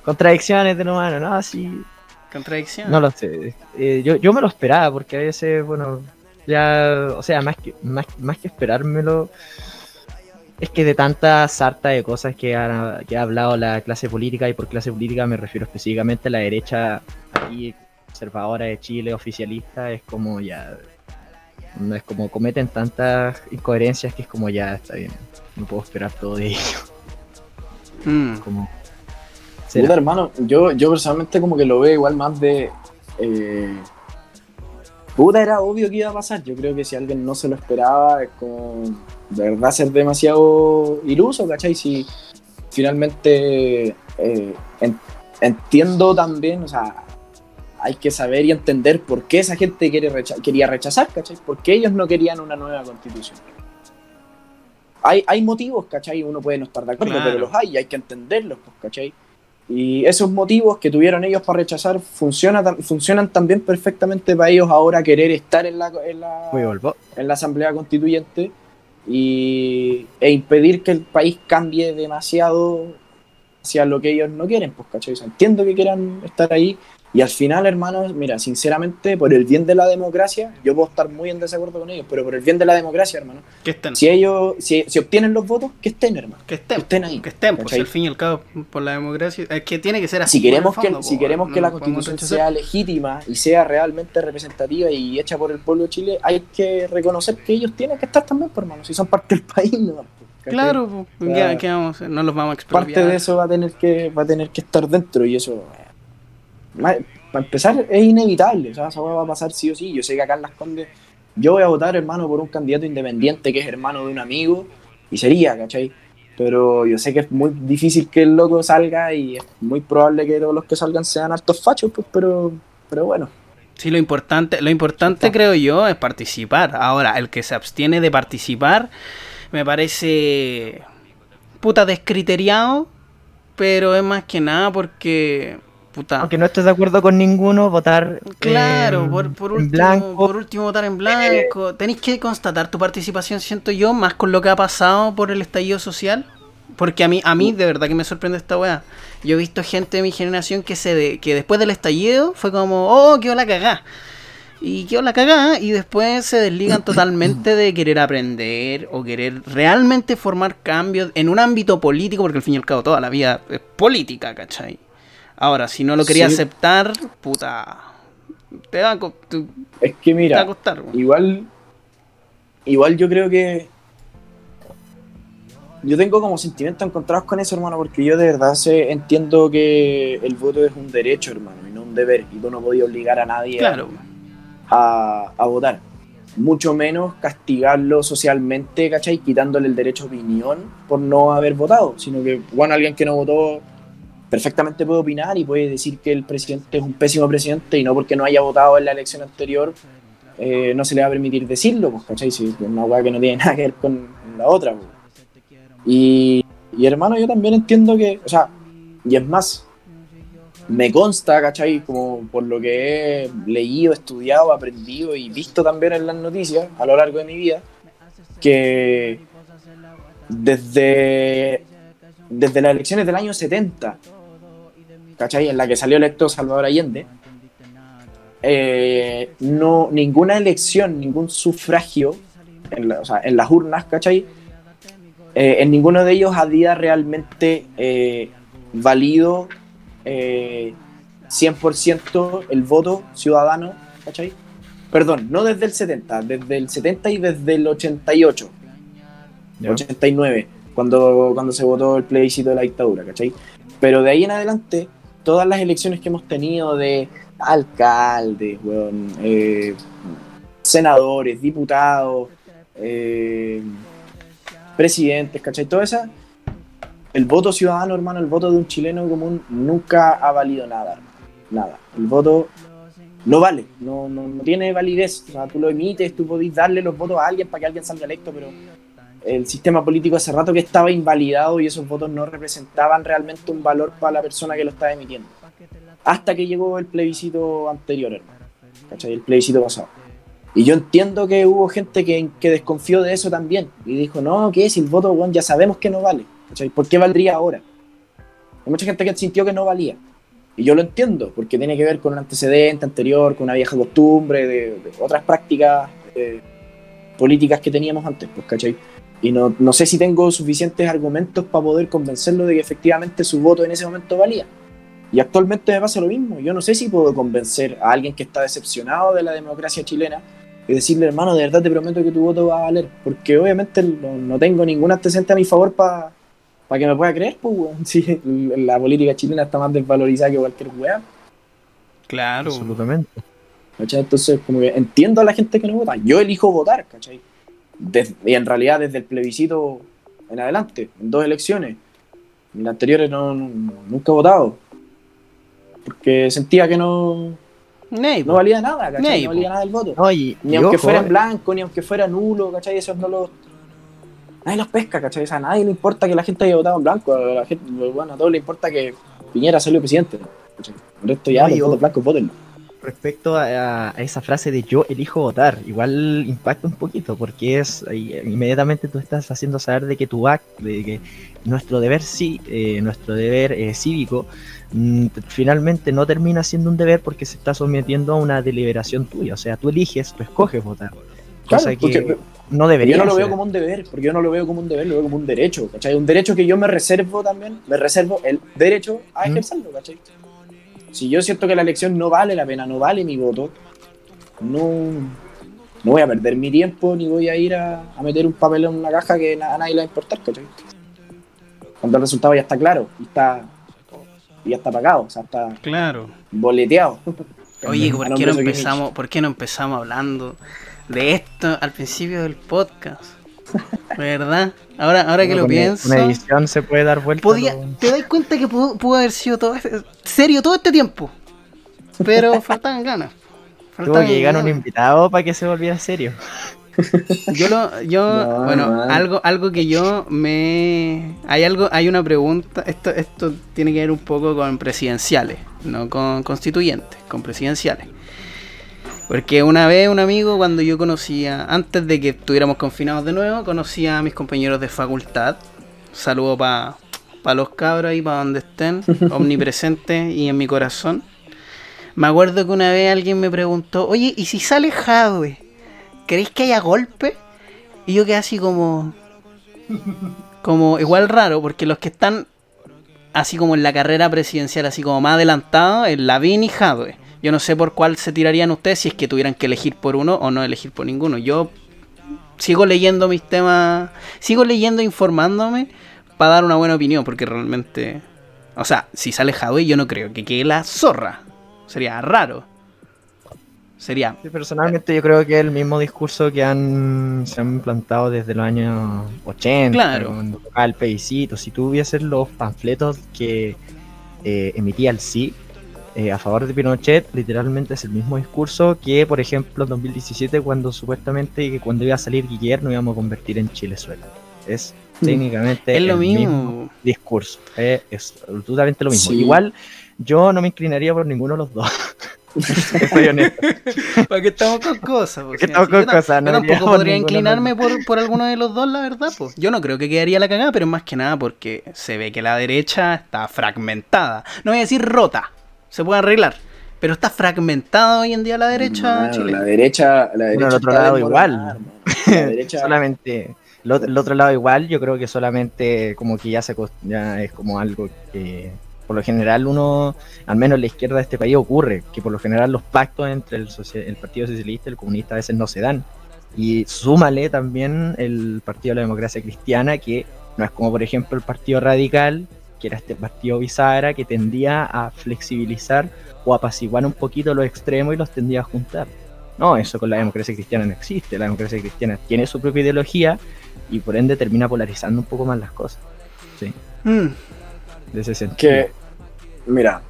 Contradicciones del humano, no, sí. Contradicciones. No lo sé. Eh, yo, yo me lo esperaba porque a veces, bueno, ya, o sea, más que, más, más que esperármelo, es que de tanta sarta de cosas que ha, que ha hablado la clase política, y por clase política me refiero específicamente a la derecha aquí conservadora de Chile, oficialista, es como ya, no es como cometen tantas incoherencias que es como ya está bien, no puedo esperar todo de ellos. Mm. Como, Puta, hermano, yo, yo personalmente como que lo veo igual más de... eh, puta, era obvio que iba a pasar. Yo creo que si alguien no se lo esperaba, es como... De verdad ser demasiado iluso, ¿cachai? Si finalmente eh, en- entiendo también, o sea, hay que saber y entender por qué esa gente quiere recha- quería rechazar, ¿cachai? ¿Por qué ellos no querían una nueva constitución? Hay, hay motivos, ¿cachai? Uno puede no estar de acuerdo, Claro. pero los hay y hay que entenderlos, pues, ¿cachai? Y esos motivos que tuvieron ellos para rechazar funciona, funcionan también perfectamente para ellos ahora querer estar en la, en la, en la Asamblea Constituyente y, e impedir que el país cambie demasiado hacia lo que ellos no quieren, pues, entiendo que quieran estar ahí y al final, hermanos, mira, sinceramente, por el bien de la democracia, yo puedo estar muy en desacuerdo con ellos, pero por el bien de la democracia, hermano, Que estén. si ellos, si, si obtienen los votos, que estén, hermano, Que que estén. estén ahí. Que estén, pues al fin y al cabo, por la democracia. Es que tiene que ser así. si queremos que, si po, queremos no que la constitución sea legítima y sea realmente representativa y hecha por el pueblo de Chile, hay que reconocer que ellos tienen que estar también, por hermano, si son parte del país, ¿no? Claro, po, O sea, ¿qué- qué vamos? No los vamos a expropiar. parte de eso va a tener que va a tener que estar dentro y eso para empezar es inevitable o sea esa hueá va a pasar sí o sí yo sé que acá en Las Condes yo voy a votar hermano por un candidato independiente que es hermano de un amigo y sería ¿cachai? pero yo sé que es muy difícil que el loco salga y es muy probable que todos los que salgan sean altos fachos pues pero pero bueno Sí, lo importante, lo importante Está. creo yo es participar. Ahora, el que se abstiene de participar me parece puta descriteriado, pero es más que nada porque puta. Aunque no estés de acuerdo con ninguno, votar Claro, en- por, por en último, blanco. por último votar en blanco. Tenéis que constatar tu participación, siento yo, más con lo que ha pasado por el estallido social. Porque a mí, a mí de verdad que me sorprende esta weá. Yo he visto gente de mi generación que se de, que después del estallido fue como, oh, quedó la cagá. Y quedó la cagá y después se desligan totalmente de querer aprender o querer realmente formar cambios en un ámbito político, porque al fin y al cabo toda la vida es política, ¿cachai? Ahora, si no lo quería Sí. aceptar, puta, te va a, te- es que te va a mira costar. Igual, igual yo creo que yo tengo como sentimientos encontrados con eso, hermano, porque yo de verdad sé, entiendo que el voto es un derecho, hermano, y no un deber, y tú no podías obligar a nadie a- a, a votar. Mucho menos castigarlo socialmente, ¿cachai? Quitándole el derecho a opinión por no haber votado, sino que, bueno, alguien que no votó perfectamente puede opinar y puede decir que el presidente es un pésimo presidente y no porque no haya votado en la elección anterior eh, no se le va a permitir decirlo, pues, ¿cachai? Si es una hueá que no tiene nada que ver con la otra, pues. Y, hermano, yo también entiendo que, o sea, y es más, me consta, ¿cachai? Como por lo que he leído, estudiado, aprendido y visto también en las noticias a lo largo de mi vida, que desde, desde las elecciones del año 70, ¿cachai? En la que salió electo Salvador Allende, eh, no, ninguna elección, ningún sufragio en, la- o sea, en las urnas, ¿cachai? Eh, en ninguno de ellos había realmente eh, valido eh, 100% el voto ciudadano, ¿cachai? Perdón, no desde el 70, desde el 70 y desde el 88, Ya. 89, cuando, cuando se votó el plebiscito de la dictadura, ¿cachai? Pero de ahí en adelante, todas las elecciones que hemos tenido de alcaldes, eh, senadores, diputados, eh, presidentes, ¿cachai? Todo eso, el voto ciudadano, hermano, el voto de un chileno común nunca ha valido nada, nada. El voto no vale, no, no, no tiene validez. O sea, tú lo emites, tú podés darle los votos a alguien para que alguien salga electo, pero el sistema político hace rato que estaba invalidado y esos votos no representaban realmente un valor para la persona que lo estaba emitiendo. Hasta que llegó el plebiscito anterior, hermano. ¿Cachai? El plebiscito pasado. Y yo entiendo que hubo gente que, que desconfió de eso también. Y dijo, no, ¿qué es? El voto, weón, ya sabemos que no vale. ¿Cachai? ¿Por qué valdría ahora? Hay mucha gente que sintió que no valía. Y yo lo entiendo, porque tiene que ver con un antecedente anterior, con una vieja costumbre, de, de otras prácticas eh, políticas que teníamos antes, pues, ¿cachai? Y no, no sé si tengo suficientes argumentos para poder convencerlo de que efectivamente su voto en ese momento valía. Y actualmente me pasa lo mismo. Yo no sé si puedo convencer a alguien que está decepcionado de la democracia chilena y decirle, hermano, de verdad te prometo que tu voto va a valer. Porque obviamente no, no tengo ningún antecedente a mi favor para que me pueda creer, pues, weón. Sí, la política chilena está más desvalorizada que cualquier weá. Claro. Absolutamente. ¿cachai? Entonces, como que entiendo a la gente que no vota. Yo elijo votar, ¿cachai? Des- y en realidad desde el plebiscito en adelante, en dos elecciones. En las anteriores no, no- nunca he votado. Porque sentía que no, Ney, no valía nada, ¿cachai? Ney, no valía nada el voto. Ni aunque ojo, fuera en blanco, ni aunque fuera nulo, ¿cachai? Esos no los... Nadie los pesca, ¿cachai? O sea, a nadie le importa que la gente haya votado en blanco. A la gente, bueno, a todos le importa que Piñera salió presidente, ¿cachai? El resto ya, No, los yo- votos blancos, votenlo. Respecto a, a esa frase de yo elijo votar, igual impacta un poquito, porque es inmediatamente tú estás haciendo saber de que tu act, de que nuestro deber sí, eh, nuestro deber eh, cívico, mm, finalmente no termina siendo un deber porque se está sometiendo a una deliberación tuya, o sea, tú eliges, tú escoges votar. Claro, Cosa que no debería yo no lo veo ser. como un deber, porque yo no lo veo como un deber, lo veo como un derecho, ¿cachai? Un derecho que yo me reservo también, me reservo el derecho a ejercerlo, ¿cachai? Si yo siento que la elección no vale la pena, no vale mi voto, no, no voy a perder mi tiempo ni voy a ir a, a meter un papel en una caja que a nadie le va a importar, ¿cachai? Cuando el resultado ya está claro y está, y ya está pagado, o sea, está Claro. boleteado. Oye, A ¿por qué, no empezamos, ¿por qué no empezamos hablando de esto al principio del podcast? ¿Verdad? Ahora, ahora que lo pienso, Una edición se puede dar vuelta. podía, te das cuenta que pudo, pudo haber sido todo este- serio todo este tiempo. Pero faltaban ganas. Tuvo Faltaban que llegar un invitado para que se volviera serio. Yo lo, yo, No, bueno, algo, algo que yo me, hay algo, hay una pregunta. Esto, esto tiene que ver un poco con presidenciales, no con constituyentes, con presidenciales. Porque una vez un amigo, cuando yo conocía, antes de que estuviéramos confinados de nuevo, conocía a mis compañeros de facultad. Saludo para los cabros ahí, para donde estén, omnipresentes y en mi corazón. Me acuerdo que una vez alguien me preguntó, oye, ¿y si sale Jadwe? ¿Queréis que haya golpe? Y yo quedé así como. Como igual raro, porque los que están así como en la carrera presidencial, así como más adelantados, es Lavín y Jadwe. Yo no sé por cuál se tirarían ustedes si es que tuvieran que elegir por uno o no elegir por ninguno. Yo sigo leyendo mis temas, sigo leyendo, e informándome para dar una buena opinión, porque realmente. O sea, si sale Jadwe, yo no creo que quede la zorra. Sería raro. Sería Sí, personalmente yo creo que es el mismo discurso que han se han plantado desde los años 80, Claro. cuando tocaba el plebiscito. Si tú hubieses los panfletos que eh, emitía el sí eh, a favor de Pinochet, literalmente es el mismo discurso que, por ejemplo, en 2017, cuando supuestamente que cuando iba a salir Guillermo íbamos a convertir en Chilezuela. Es técnicamente es lo el mismo. discurso. eh, es absolutamente lo mismo. Sí. Igual yo no me inclinaría por ninguno de los dos. Soy honesto. ¿Para qué estamos con cosas? po? qué Si estamos con cosas? No Yo tampoco podría inclinarme por, por alguno de los dos, la verdad. Pues. Yo no creo que quedaría la cagada, pero más que nada porque se ve que la derecha está fragmentada. No voy a decir rota, se puede arreglar, Pero está fragmentada hoy en día la derecha chilena. la derecha, la derecha del otro está lado igual. La derecha, solamente el otro, el otro lado igual yo creo que solamente como que ya se ya es como algo que por lo general uno al menos en la izquierda de este país ocurre que por lo general los pactos entre el, el partido socialista y el comunista a veces no se dan y súmale también el partido de la democracia cristiana que no es como por ejemplo el partido radical que era este partido bisagra que tendía a flexibilizar o apaciguar un poquito los extremos y los tendía a juntar no, eso con la democracia cristiana no existe. La democracia cristiana tiene su propia ideología y por ende termina polarizando un poco más las cosas. Mm, De ese sentido. que, mira,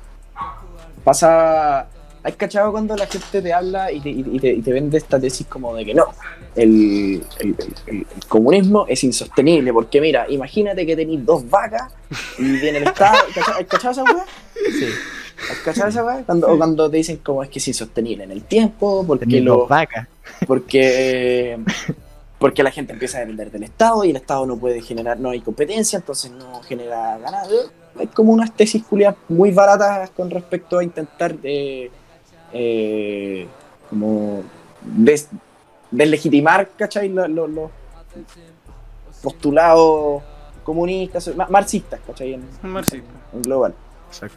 pasa. ¿Has cachado cuando la gente te habla y te, y te- y te vende esta tesis como de que no, el, el- el- el- el comunismo es insostenible? Porque mira, imagínate que tenéis dos vacas y viene el Estado. ¿cachai- ¿Has cachado esa weá? Sí, ¿Has cachado esa weá? Cuando, o cuando te dicen como es que es insostenible en el tiempo, porque tenéis lo, dos vacas. porque porque la gente empieza a depender del Estado y el Estado no puede generar, no hay competencia, entonces no genera ganancias. Hay como unas tesis culiadas muy baratas con respecto a intentar eh, eh, como des- deslegitimar, ¿cachai? Lo- lo- Los postulados comunistas, ma- marxistas, ¿cachai? En, Marxista. en global. Exacto.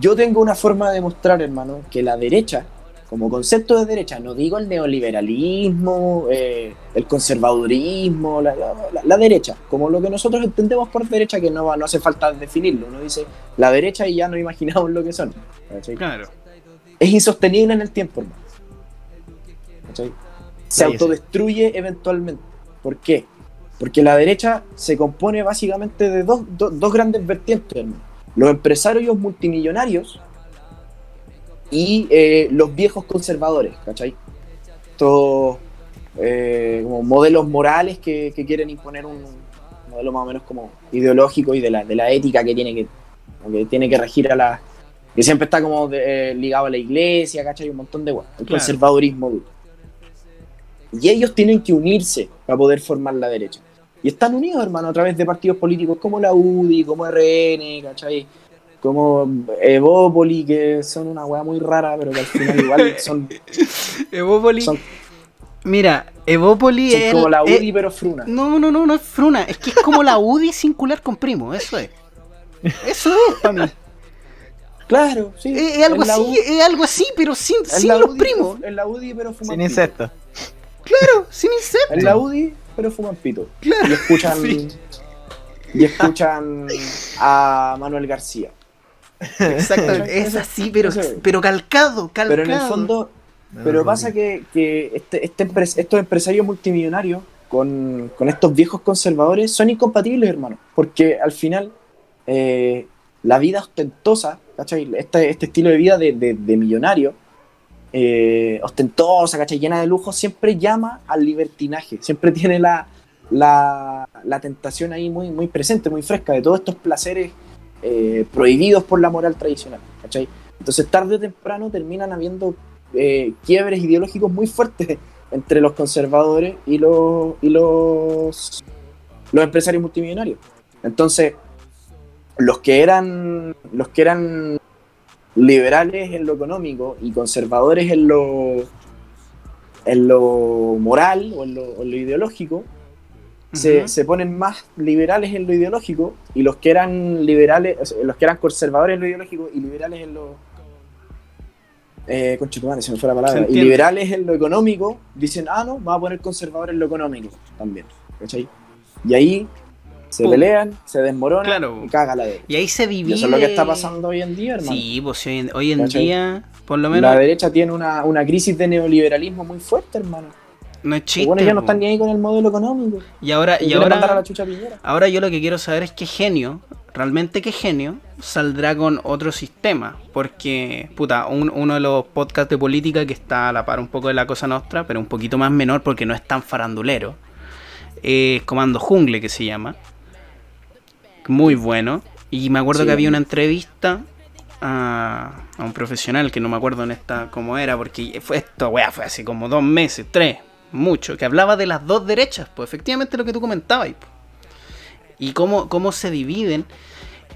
Yo tengo una forma de demostrar, hermano, que la derecha, como concepto de derecha, no digo el neoliberalismo, eh, el conservadurismo, la, la- la- la derecha, como lo que nosotros entendemos por derecha, que no, va- no hace falta definirlo. Uno dice la derecha y ya no imaginamos lo que son. ¿cachai? Claro. Es insostenible en el tiempo, hermano. ¿cachai? Se autodestruye eventualmente. ¿Por qué? Porque la derecha se compone básicamente de dos, do- dos grandes vertientes, hermano. Los empresarios multimillonarios y eh, los viejos conservadores, ¿cachai? Estos eh, como modelos morales que, que quieren imponer un modelo más o menos como ideológico y de la, de la ética que tiene que, que tiene que regir a la... que siempre está como de- eh, ligado a la iglesia, ¿cachai? Un montón de weas. El Claro. conservadurismo duro. Y ellos tienen que unirse para poder formar la derecha. Y están unidos, hermano, a través de partidos políticos como la UDI, como RN, ¿cachai? Como Evópoli, que son una weá muy rara, pero que al final igual son, Evópoli. son, Mira, Evópoli es. como la UDI, pero fruna. No, no, no, no es fruna. Es que es como la UDI singular con primo, eso es. Eso es para mí. Claro, sí. Es, es algo así, es algo así, pero sin, sin la los UDI, primos. Es la UDI, pero fuman Sin incesto. Claro, sin insectos. Es la UDI, pero fuman pito. Claro, Y escuchan, sí. y escuchan a Manuel García. Exactamente, es así, pero, pero calcado, calcado. Pero en el fondo, Pero pasa que, que este, este empres- estos empresarios multimillonarios con, con estos viejos conservadores son incompatibles, hermano. Porque al final, eh, la vida ostentosa, ¿cachai? Este, este estilo de vida de, de- millonario, eh, ostentosa, ¿cachai? Llena de lujo, siempre llama al libertinaje. Siempre tiene la, la, la tentación ahí muy, muy presente, muy fresca, de todos estos placeres eh, prohibidos por la moral tradicional. Entonces, tarde o temprano terminan habiendo eh, quiebres ideológicos muy fuertes entre los conservadores y los, y los, los empresarios multimillonarios. Entonces, los que eran los que eran liberales en lo económico y conservadores en lo en lo moral o en lo, o en lo ideológico se, ponen más liberales en lo ideológico y los que eran liberales, los que eran conservadores en lo ideológico y liberales en lo eh, conchetumare, se me fue la Se palabra, y liberales en lo económico dicen, ah no, vamos a poner conservadores en lo económico también, ¿cachai? Y ahí se Pum. pelean, se desmoronan Claro. y caga la derecha. Y ahí se Y divide. eso es lo que está pasando hoy en día, hermano. Sí, pues hoy en, hoy en ¿Cachai? día, por lo menos, La derecha tiene una, una crisis de neoliberalismo muy fuerte, hermano. no es chiste. buenos ya no están ni ahí con el modelo económico. Y ahora, y a ahora, la chucha ahora yo lo que quiero saber es qué genio, realmente qué genio, saldrá con otro sistema. Porque, puta, un- uno de los podcasts de política que está a la par un poco de la cosa nostra, pero un poquito más menor porque no es tan farandulero, es Comando Jungle que se llama. Muy bueno. Y me acuerdo Sí, que había una entrevista a, a un profesional que no me acuerdo en esta cómo era, porque fue esto, weá, fue hace como dos meses, tres, mucho, que hablaba de las dos derechas, pues efectivamente lo que tú comentabas. Y cómo, cómo se dividen.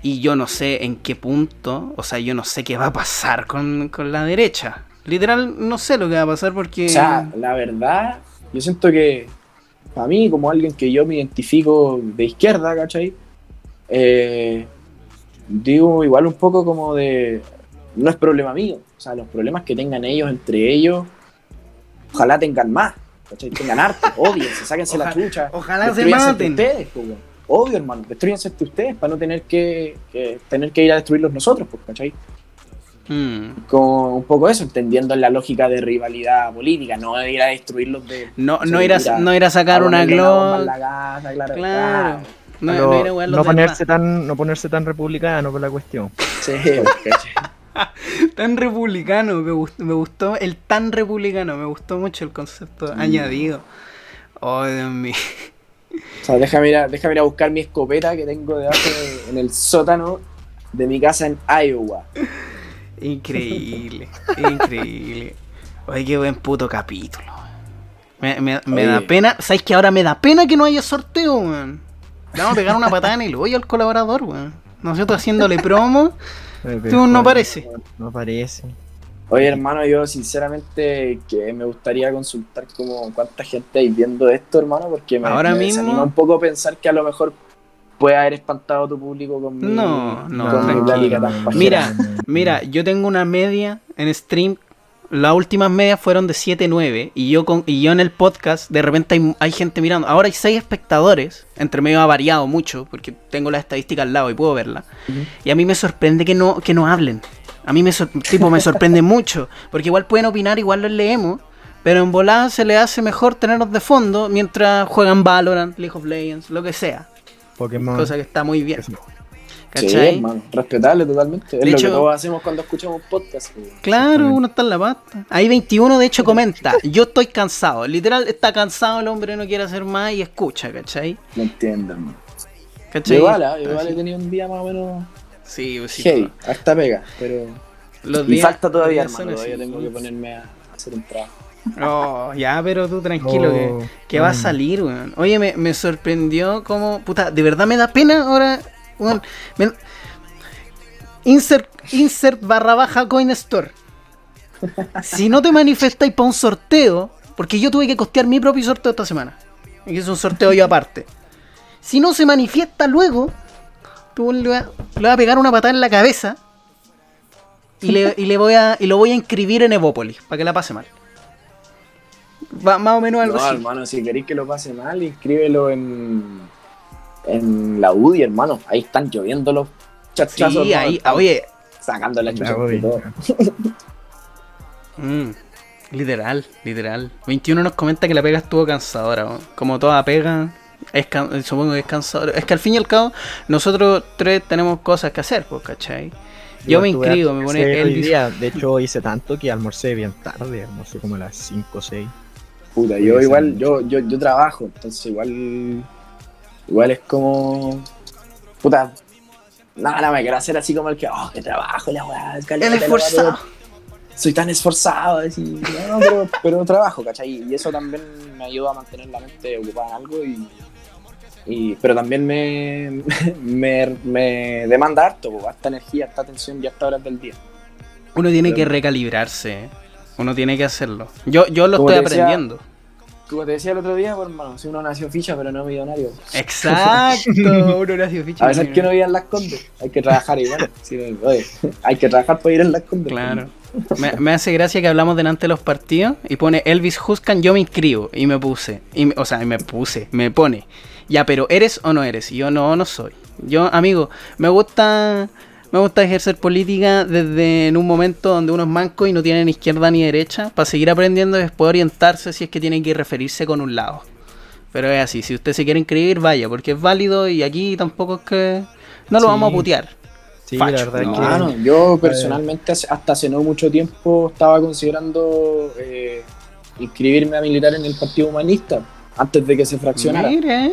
Y yo no sé en qué punto, o sea, yo no sé qué va a pasar con, con la derecha. Literal, no sé lo que va a pasar porque... O sea, la verdad, yo siento que para mí, como alguien que yo me identifico de izquierda, ¿cachai? Eh, digo igual un poco como de... No es problema mío. O sea, los problemas que tengan ellos entre ellos, ojalá tengan más. ¿cachai? Tengan harto, odiense, sáquense la Ojalá- chucha. ojalá se maten. ustedes. Obvio, hermano, destruyanse entre ustedes para no tener que, que tener que ir a destruirlos nosotros, ¿cachai? Mm. Con un poco eso, entendiendo la lógica de rivalidad política, no de ir a destruirlos de... No, no, ir a, no ir a sacar a una la claro. Claro. No, Pero no ir a wear los no demás. ponerse tan, no ponerse tan republicano por la cuestión. Sí. Tan republicano, me gustó, me gustó el tan republicano, me gustó mucho el concepto añadido. Oh, Dios mío. O sea, déjame ir, a, déjame ir a buscar mi escopeta que tengo debajo de- en el sótano de mi casa en Iowa. Increíble, increíble. Oye, qué buen puto capítulo. Me, me- me da pena, ¿sabes que ahora me da pena que no haya sorteo, weón? Le vamos a pegar una patada en el hoyo al colaborador, weón. Nosotros haciéndole promo, tú no parece. No parece. Oye, hermano, yo sinceramente que me gustaría consultar como cuánta gente hay viendo esto, hermano, porque me, Ahora me mismo- desanima un poco pensar que a lo mejor puede haber espantado a tu público con mi, No, no, con mi tan pajera. Mira, mira, yo tengo una media en stream. Las últimas medias fueron de 7-9. Y yo con, y yo en el podcast, de repente hay, hay gente mirando. Ahora hay 6 espectadores. Entre medio ha variado mucho. Porque tengo la estadística al lado y puedo verla. Y a mí me sorprende que no, que no hablen. A mí me, sor- tipo, me sorprende mucho. Porque igual pueden opinar, igual los leemos. Pero en volada se le hace mejor tenerlos de fondo mientras juegan Valorant, League of Legends, lo que sea. Pokémon. Cosa que está muy bien. Sí, ¿Cachai? hermano, respetable totalmente. Es De lo hecho- que todos hacemos cuando escuchamos podcast. pues. Claro, uno está en la pasta. Ahí 21 de hecho comenta, yo estoy cansado. Literal, está cansado el hombre, no quiere hacer más y escucha, ¿cachai? No entiendo, hermano. ¿Cachai? Igual, ¿ah? igual he tenido un día más o menos Sí, pues sí. heavy, harta pega, pero... Los Y días- falta todavía, los días son hermano, todavía así. tengo que ponerme a hacer un trabajo. Oh, ya, pero tú tranquilo, Oh, que, que va a mm. salir, weón. Oye, me, me sorprendió como, puta, de verdad me da pena ahora, Me- Insert, insert barra baja coin store. Si no te manifestáis para un sorteo, porque yo tuve que costear mi propio sorteo esta semana. Y es un sorteo yo aparte. Si no se manifiesta luego, tú le vas, le vas a pegar una patada en la cabeza y le, y le voy a y lo voy a inscribir en Evópolis para que la pase mal. Va, más o menos algo No, así. hermano, si queréis que lo pase mal, inscríbelo en, en la UDI, hermano. Ahí están lloviendo los chachazos. Sí, ahí, oye, Sacando la chucha todo. mm, literal, literal. 21 nos comenta que la pega estuvo cansadora, como toda pega, es can- supongo que es cansadora. Es que al fin y al cabo, nosotros tres tenemos cosas que hacer, pues, ¿cachai? Yo me inscribo, me pone Elvis. día. De hecho, hice tanto que almorcé bien tarde. Almorcé como a las 5 o 6. Puta, yo igual, yo, yo, yo trabajo, entonces igual. Igual es como. Puta. No, no me quiero hacer así como el que, oh, que trabajo, la weá, El esforzado. Soy tan esforzado, así, no, pero, pero trabajo, ¿cachai? Y eso también me ayuda a mantener la mente ocupada en algo y. y pero también me, me, me demanda harto, harta energía, harta atención y harta horas del día. Uno tiene que recalibrarse, ¿eh? uno tiene que hacerlo. Yo, yo lo estoy decía- aprendiendo. Como te decía el otro día, hermano, si uno nació ficha, pero no millonario. Exacto, un Horacio Ficha. A veces que no vive en las condes, hay que trabajar igual. Sí, oye, hay que trabajar para ir en las condes. Claro. Me, me hace gracia que hablamos delante de los partidos y pone Elvis Huskan, yo me inscribo. Y me puse. Y o sea, me puse, me pone. Ya, pero ¿eres o no eres? Y yo no, no soy. Yo, amigo, me gusta. Me gusta ejercer política desde en un momento donde uno es manco y no tiene ni izquierda ni derecha, para seguir aprendiendo y después orientarse si es que tiene que referirse con un lado. Pero es así, si usted se quiere inscribir, vaya, porque es válido y aquí tampoco es que... No lo Sí. vamos a putear. Sí, Facho, la verdad No, es que. mano, yo personalmente hace- hasta hace no mucho tiempo estaba considerando eh, inscribirme a militar en el Partido Humanista antes de que se fraccionara. Mire, ¿eh?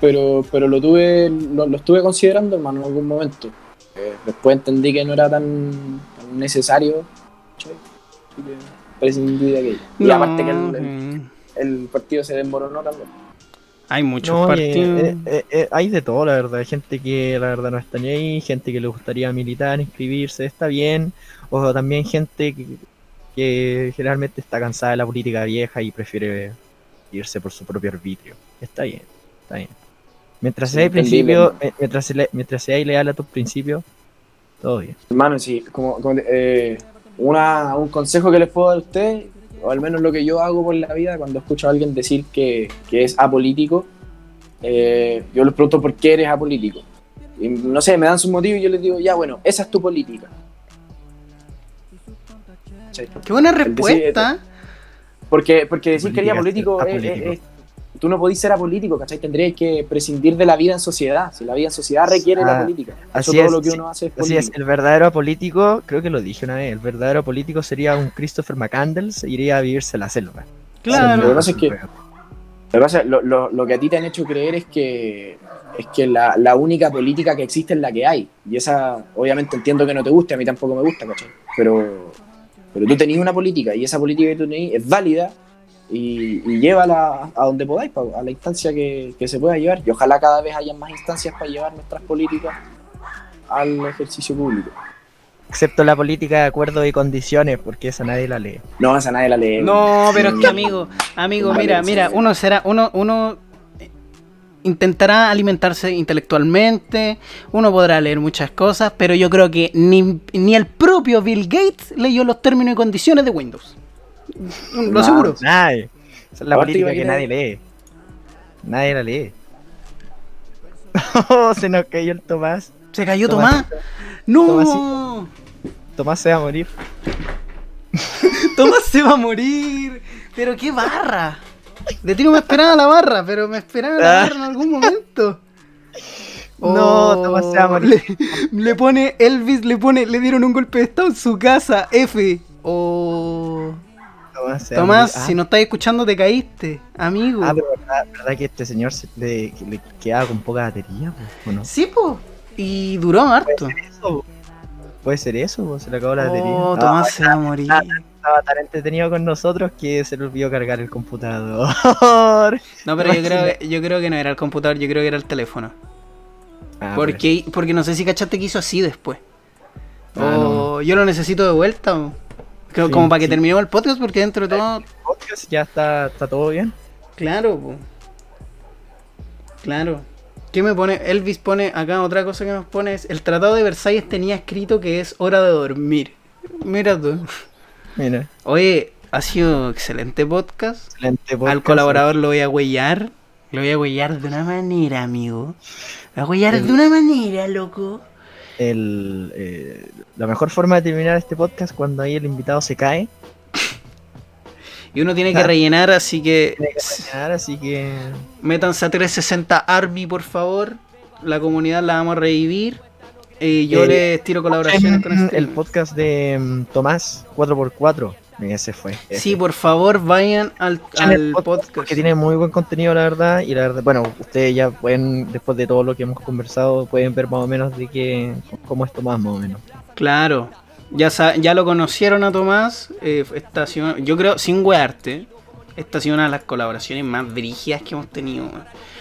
Pero, pero lo tuve, lo, lo estuve considerando, hermano, en algún momento. Eh, después entendí que no era tan, tan necesario. Así que prescindí de aquello. Y No, aparte que el, el- mm. el partido se desmoronó también. Hay muchos No, eh, partidos. eh, eh, eh, hay de todo, la verdad. Hay gente que la verdad no está ni ahí, gente que le gustaría militar, inscribirse, está bien. O también gente que, que generalmente está cansada de la política vieja y prefiere irse por su propio arbitrio. Está bien, está bien. Mientras Sí, sea entendible, principio, eh, mientras, se le- mientras sea leal a tus principios, todo bien. Hermano, sí, como, como, eh, una, un consejo que les puedo dar a ustedes, o al menos lo que yo hago por la vida, cuando escucho a alguien decir que, que es apolítico, eh, yo les pregunto por qué eres apolítico. Y, no sé, me dan sus motivos y yo les digo, ya bueno, esa es tu política. Qué buena decir- respuesta. Porque, porque decir que eres apolítico, es- apolítico. es- es- tú no podís ser apolítico, ¿cachai? Tendrías que prescindir de la vida en sociedad. Si la vida en sociedad requiere la Ah, política. Eso así todo es, lo que sí. uno hace es Así es, el verdadero apolítico, creo que lo dije una vez, el verdadero político sería un Christopher McCandles, iría a vivirse a la selva. Claro. Lo que pasa es que- Lo que pasa es, lo, lo- lo que a ti te han hecho creer es que es que la, la única política que existe es la que hay. Y esa, obviamente entiendo que no te guste, a mí tampoco me gusta, ¿cachai? Pero, pero tú tenías una política y esa política que tú tenías es válida y, y llévala a donde podáis, a la instancia que, que se pueda llevar. Y ojalá cada vez haya más instancias para llevar nuestras políticas al ejercicio público. Excepto la política de acuerdos y condiciones, porque esa nadie la lee. No, esa nadie la lee. No, pero es que amigo, amigo, mira, mira, uno será, uno, uno eh, intentará alimentarse intelectualmente, uno podrá leer muchas cosas, pero yo creo que ni, ni el propio Bill Gates leyó los términos y condiciones de Windows. Lo No, aseguro. Nadie. Esa es la política que nadie lee. Nadie la lee. Oh, se nos cayó el Tomás. Se cayó Tomás. Tomás. No. Tomás se va a morir. Tomás se va a morir. Pero qué barra. De ti no me esperaba la barra, pero me esperaba la barra en algún momento. No, Tomás se va a morir. Le, le pone Elvis, le pone, le dieron un golpe de estado en su casa. F. Oh. Tomás, se va a Tomás, morir. si no estás escuchando, te caíste, amigo. Ah, ah, pero verdad, verdad que este señor se le, le quedaba con poca batería, po, ¿o no? Sí, po. Y duró harto. Eso, Puede ser eso, po, se le acabó la batería. Oh, No, Tomás se va a morir. estaba tan entretenido con nosotros que se le olvidó cargar el computador. No, pero yo creo, que- yo creo que no era el computador, yo creo que era el teléfono. Ah, Porque, porque no sé si cachaste que hizo así después. Ah, o yo lo necesito de vuelta. o- Como, Sí, como para que sí. terminemos el podcast, porque dentro de todo. podcast ya está, está todo bien. Claro, po. Claro. ¿Qué me pone? Elvis pone acá otra cosa que nos pone es: el Tratado de Versalles tenía escrito que es hora de dormir. Mira tú. Mira, Oye, ha sido excelente podcast. excelente Al podcast. colaborador lo voy a huellar. Lo voy a huellar de una manera, amigo. Lo voy a huellar de una manera, loco. El, eh, la mejor forma de terminar este podcast cuando ahí el invitado se cae. Y uno tiene que rellenar, así que Tiene que rellenar, así que métanse a 360 Army, por favor. La comunidad la vamos a revivir. Eh, yo Eh, les tiro colaboraciones con este. el podcast de mm, Tomás 4x4. Ese fue. ese. Sí, por favor, vayan al, al podcast podcast. Porque tiene muy buen contenido, la verdad. Y la verdad, bueno, ustedes ya pueden, después de todo lo que hemos conversado, pueden ver más o menos de qué, cómo es Tomás, más o menos. Claro. Ya, ya lo conocieron a Tomás. eh, yo creo, sin wearte, esta ha sido una de las colaboraciones más dirigidas que hemos tenido.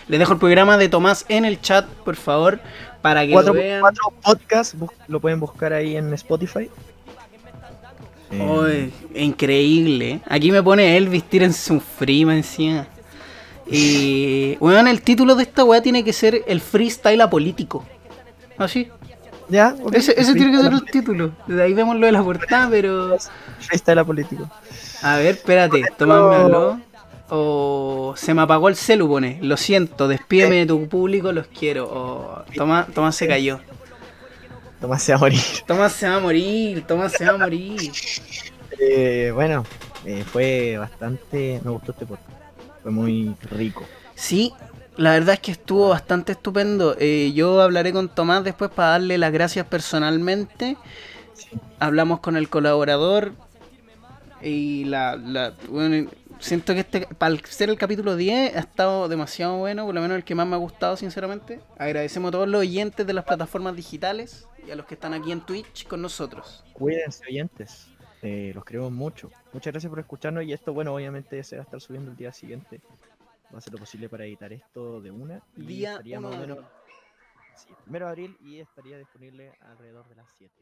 Les dejo el programa de Tomás en el chat, por favor, para que lo 4x4 vean. podcast, bus- lo pueden buscar ahí en Spotify. Eh, Oy, increíble. Aquí me pone Elvis, tírense un más encima. Y, weón, el título de esta weá tiene que ser el freestyle apolítico. Así. ya, ok, Ese, ese tiene que ser el título. De ahí vemos lo de la portada, pero. Freestyle político. A ver, espérate, Tomás me habló. O se me apagó el celu, pone. Lo siento, despídeme de tu público, los quiero. O Tomás, Tomás se cayó. Tomás se va a morir. Tomás se va a morir, Tomás se va a morir. Eh, bueno, eh, fue bastante. Me gustó este podcast. Fue muy rico. Sí, la verdad es que estuvo bastante estupendo. Eh, yo hablaré con Tomás después para darle las gracias personalmente. Hablamos con el colaborador. Y la, la- bueno, siento que este, para ser el capítulo 10, ha estado demasiado bueno, por lo menos el que más me ha gustado, sinceramente. Agradecemos a todos los oyentes de las plataformas digitales y a los que están aquí en Twitch con nosotros. Cuídense, oyentes. Eh, los queremos mucho. Muchas gracias por escucharnos. Y esto, bueno, obviamente se va a estar subiendo el día siguiente. va a hacer lo posible para editar esto de una. Y Día estaría 1 más o menos. Sí, primero de abril y estaría disponible alrededor de las 7. Como esta hora.